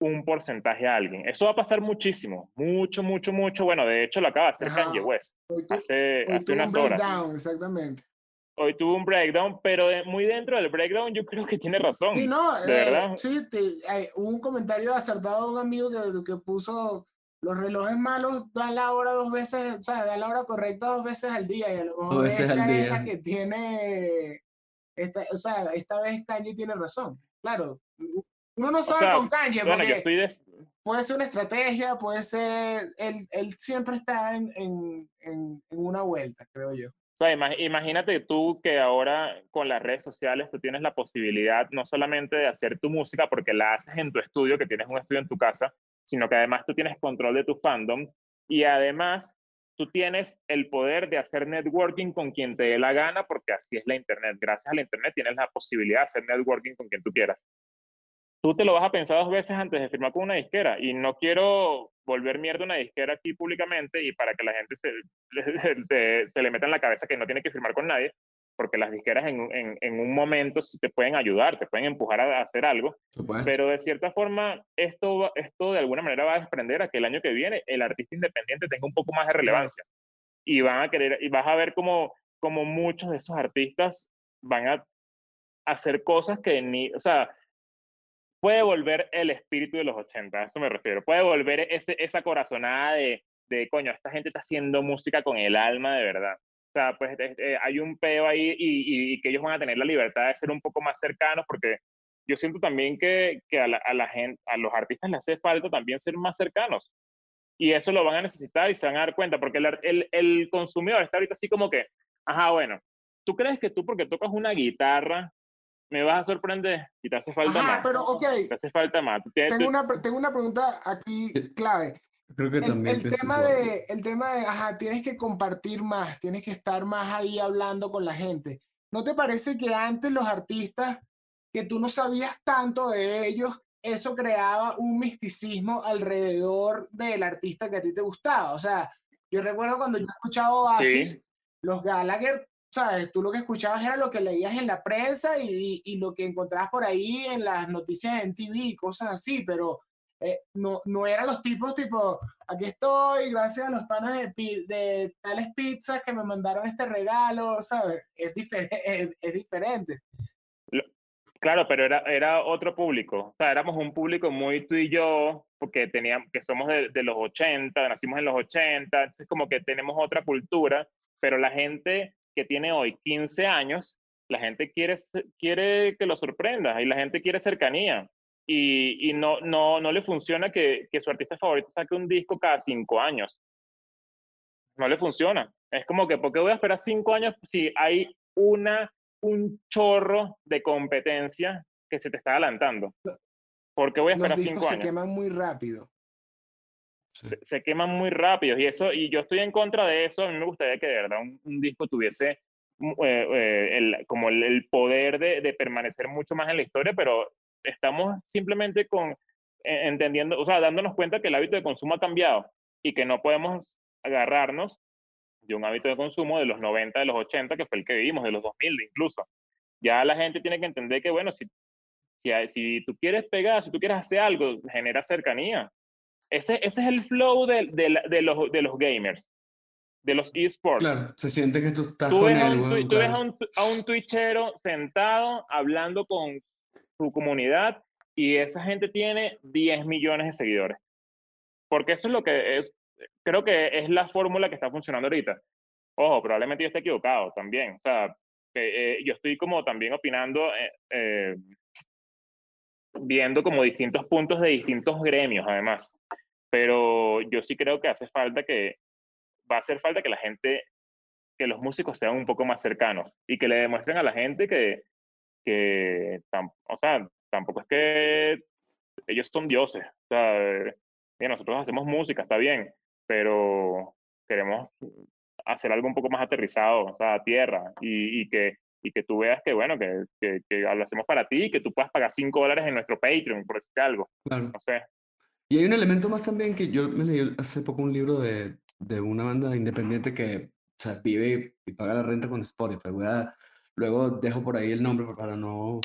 un porcentaje a alguien. Eso va a pasar muchísimo, mucho, mucho, mucho. Bueno, de hecho lo acaba de hacer Kanye West hace, hace unas horas. Exactamente. Hoy tuvo un breakdown, pero muy dentro del breakdown yo creo que tiene razón. Sí, no, de eh, verdad. Sí, hubo un comentario acertado de un amigo que, que puso los relojes malos dan la hora dos veces, o sea, dan la hora correcta dos veces al día y a lo mejor esta es la que tiene, esta, o sea, esta vez Kanye tiene razón. Claro, uno no sabe con Kanye, porque puede ser una estrategia, puede ser, él, él siempre está en, en, en, una vuelta, creo yo. O sea, imagínate tú que ahora con las redes sociales tú tienes la posibilidad no solamente de hacer tu música porque la haces en tu estudio, que tienes un estudio en tu casa, sino que además tú tienes control de tu fandom y además tú tienes el poder de hacer networking con quien te dé la gana porque así es la Internet. Gracias a la Internet tienes la posibilidad de hacer networking con quien tú quieras tú te lo vas a pensar dos veces antes de firmar con una disquera. Y no quiero volver mierda una disquera aquí públicamente y para que la gente se, se le meta en la cabeza que no tiene que firmar con nadie, porque las disqueras en, en, en un momento te pueden ayudar, te pueden empujar a hacer algo. Pero de cierta forma, esto, esto de alguna manera va a desprender a que el año que viene el artista independiente tenga un poco más de relevancia. Y van a querer, y vas a ver como, como muchos de esos artistas van a hacer cosas que ni, o sea, puede volver el espíritu de los 80, a eso me refiero. Puede volver ese, esa corazonada de, de, coño, esta gente está haciendo música con el alma de verdad. O sea, pues eh, hay un peo ahí y, y, que ellos van a tener la libertad de ser un poco más cercanos porque yo siento también que, que a, la, a, la gente, a los artistas les hace falta también ser más cercanos. Y eso lo van a necesitar y se van a dar cuenta porque el, el, el consumidor está ahorita así como que, ajá, bueno, ¿tú crees que tú porque tocas una guitarra me vas a sorprender y te hace falta más. pero ok. Te hace falta más. Tengo, una, tengo una pregunta aquí clave. Creo que también. El, tema de, el tema de, ajá, tienes que compartir más, tienes que estar más ahí hablando con la gente. ¿No te parece que antes los artistas, que tú no sabías tanto de ellos, eso creaba un misticismo alrededor del artista que a ti te gustaba? O sea, yo recuerdo cuando yo escuchaba Oasis, los Gallagher, ¿sabes? Tú lo que escuchabas era lo que leías en la prensa y, y, lo que encontrabas por ahí en las noticias en TV y cosas así, pero eh, no, no eran los tipos tipo, aquí estoy, gracias a los panes de, de tales pizzas que me mandaron este regalo, ¿sabes? Es, diferente es, diferente. Claro, pero era, era otro público. O sea, éramos un público muy tú y yo, porque teníamos, que somos de, de los 80, nacimos en los 80, entonces como que tenemos otra cultura, pero la gente que tiene hoy 15 años, la gente quiere, quiere que lo sorprenda y la gente quiere cercanía y, y no, no, no le funciona que, que, su artista favorito saque un disco cada cinco años. No le funciona. Es como que, ¿por qué voy a esperar cinco años si hay una, un chorro de competencia que se te está adelantando? ¿Por qué voy a esperar cinco años? Se queman muy rápido. Se, queman muy rápido y eso y yo estoy en contra de eso a mí me gustaría que de verdad un, disco tuviese mm, eh, eh, el, como el, poder de, permanecer mucho más en la historia pero estamos simplemente con, eh, entendiendo, o sea, dándonos cuenta que el hábito de consumo ha cambiado y que no podemos agarrarnos de un hábito de consumo de los 90, de los 80, que fue el que vivimos, de los 2000 incluso. Ya la gente tiene que entender que, bueno, si, si, si tú quieres pegar, si tú quieres hacer algo, genera cercanía. Ese, ese es el flow de, de, de, los, de los gamers, de los esports. Claro, se siente que tú estás tú con él, un, tú ves a un, a un twitchero sentado hablando con su comunidad y esa gente tiene 10 millones de seguidores. Porque eso es lo que es, creo que es la fórmula que está funcionando ahorita. Ojo, probablemente yo esté equivocado también. O sea, eh, yo estoy como también opinando, eh, eh, viendo como distintos puntos de distintos gremios, además. Pero yo sí creo que hace falta que, va a hacer falta que la gente, que los músicos sean un poco más cercanos y que le demuestren a la gente que, que, o sea, tampoco es que ellos son dioses. O sea, nosotros hacemos música, está bien, pero queremos hacer algo un poco más aterrizado, o sea, a tierra, y, y que, y que tú veas que, bueno, que, que, que, lo hacemos para ti y que tú puedas pagar 5 dólares en nuestro Patreon, por decirte algo. Claro. No sé. Y hay un elemento más también que yo me leí hace poco un libro de, de una banda independiente que o sea, vive y paga la renta con Spotify. Voy a Luego dejo por ahí el nombre para no,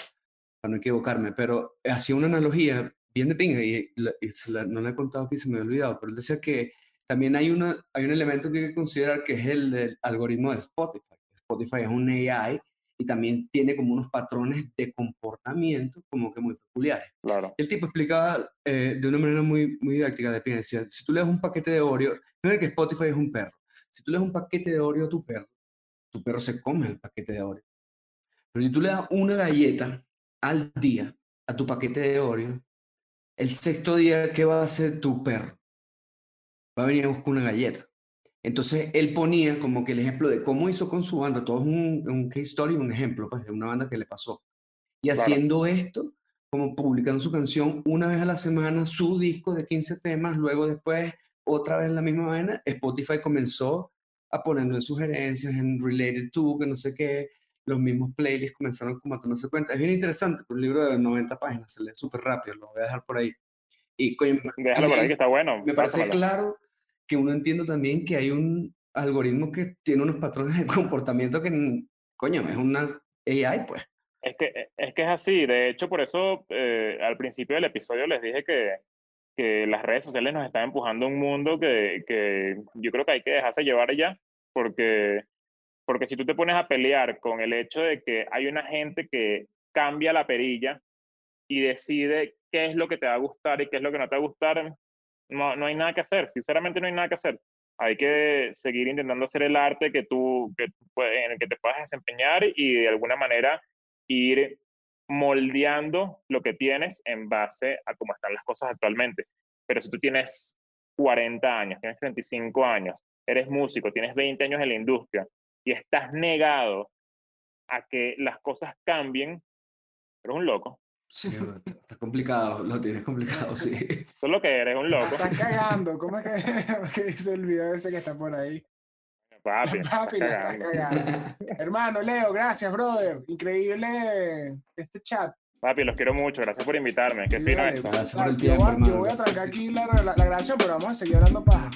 para no equivocarme, pero hacía una analogía bien de pinga y, y la, no le he contado aquí, se me ha olvidado, pero él decía que también hay, una, hay un elemento que hay que considerar que es el, el algoritmo de Spotify. Spotify es un AI y también tiene como unos patrones de comportamiento como que muy peculiares. Claro. El tipo explicaba eh, de una manera muy, muy didáctica de decía, si tú le das un paquete de Oreo, es que Spotify es un perro, si tú le das un paquete de Oreo a tu perro, tu perro se come el paquete de Oreo. Pero si tú le das una galleta al día a tu paquete de Oreo, el sexto día, ¿qué va a hacer tu perro? Va a venir a buscar una galleta. Entonces, él ponía como que el ejemplo de cómo hizo con su banda, todo es un, un case story, un ejemplo pues, de una banda que le pasó. Y haciendo claro. esto, como publicando su canción una vez a la semana, su disco de 15 temas, luego después otra vez la misma vaina, Spotify comenzó a ponerlo en sugerencias, en related to, que no sé qué, los mismos playlists comenzaron como a tomarse cuenta. Es bien interesante, un libro de 90 páginas, se lee súper rápido, lo voy a dejar por ahí. Y coño, Déjalo por ahí que está bueno. Me parece claro que uno entiende también que hay un algoritmo que tiene unos patrones de comportamiento que, coño, es una AI, pues. Es que, es que es así, de hecho, por eso eh, al principio del episodio les dije que, que las redes sociales nos están empujando a un mundo que, que yo creo que hay que dejarse llevar ya, porque porque si tú te pones a pelear con el hecho de que hay una gente que cambia la perilla y decide qué es lo que te va a gustar y qué es lo que no te va a gustar, no, no hay nada que hacer. Sinceramente no hay nada que hacer. Hay que seguir intentando hacer el arte que tú, que, en el que te puedas desempeñar y de alguna manera ir moldeando lo que tienes en base a cómo están las cosas actualmente. Pero si tú tienes 40 años, tienes 35 años, eres músico, tienes 20 años en la industria y estás negado a que las cosas cambien, eres un loco. Sí, está complicado, lo tienes complicado, sí. Tú lo que eres, un loco. Estás cagando. ¿Cómo es que, que dice el video ese que está por ahí? Papi, Papi, estás cagando. cagando. Hermano, Leo, gracias, brother. Increíble este chat. Papi, los quiero mucho. Gracias por invitarme. Qué Sí, fino vale, es. Gracias por el yo tiempo, voy a- Yo hermano. voy a trancar aquí la, la- la grabación, pero vamos a seguir hablando paja.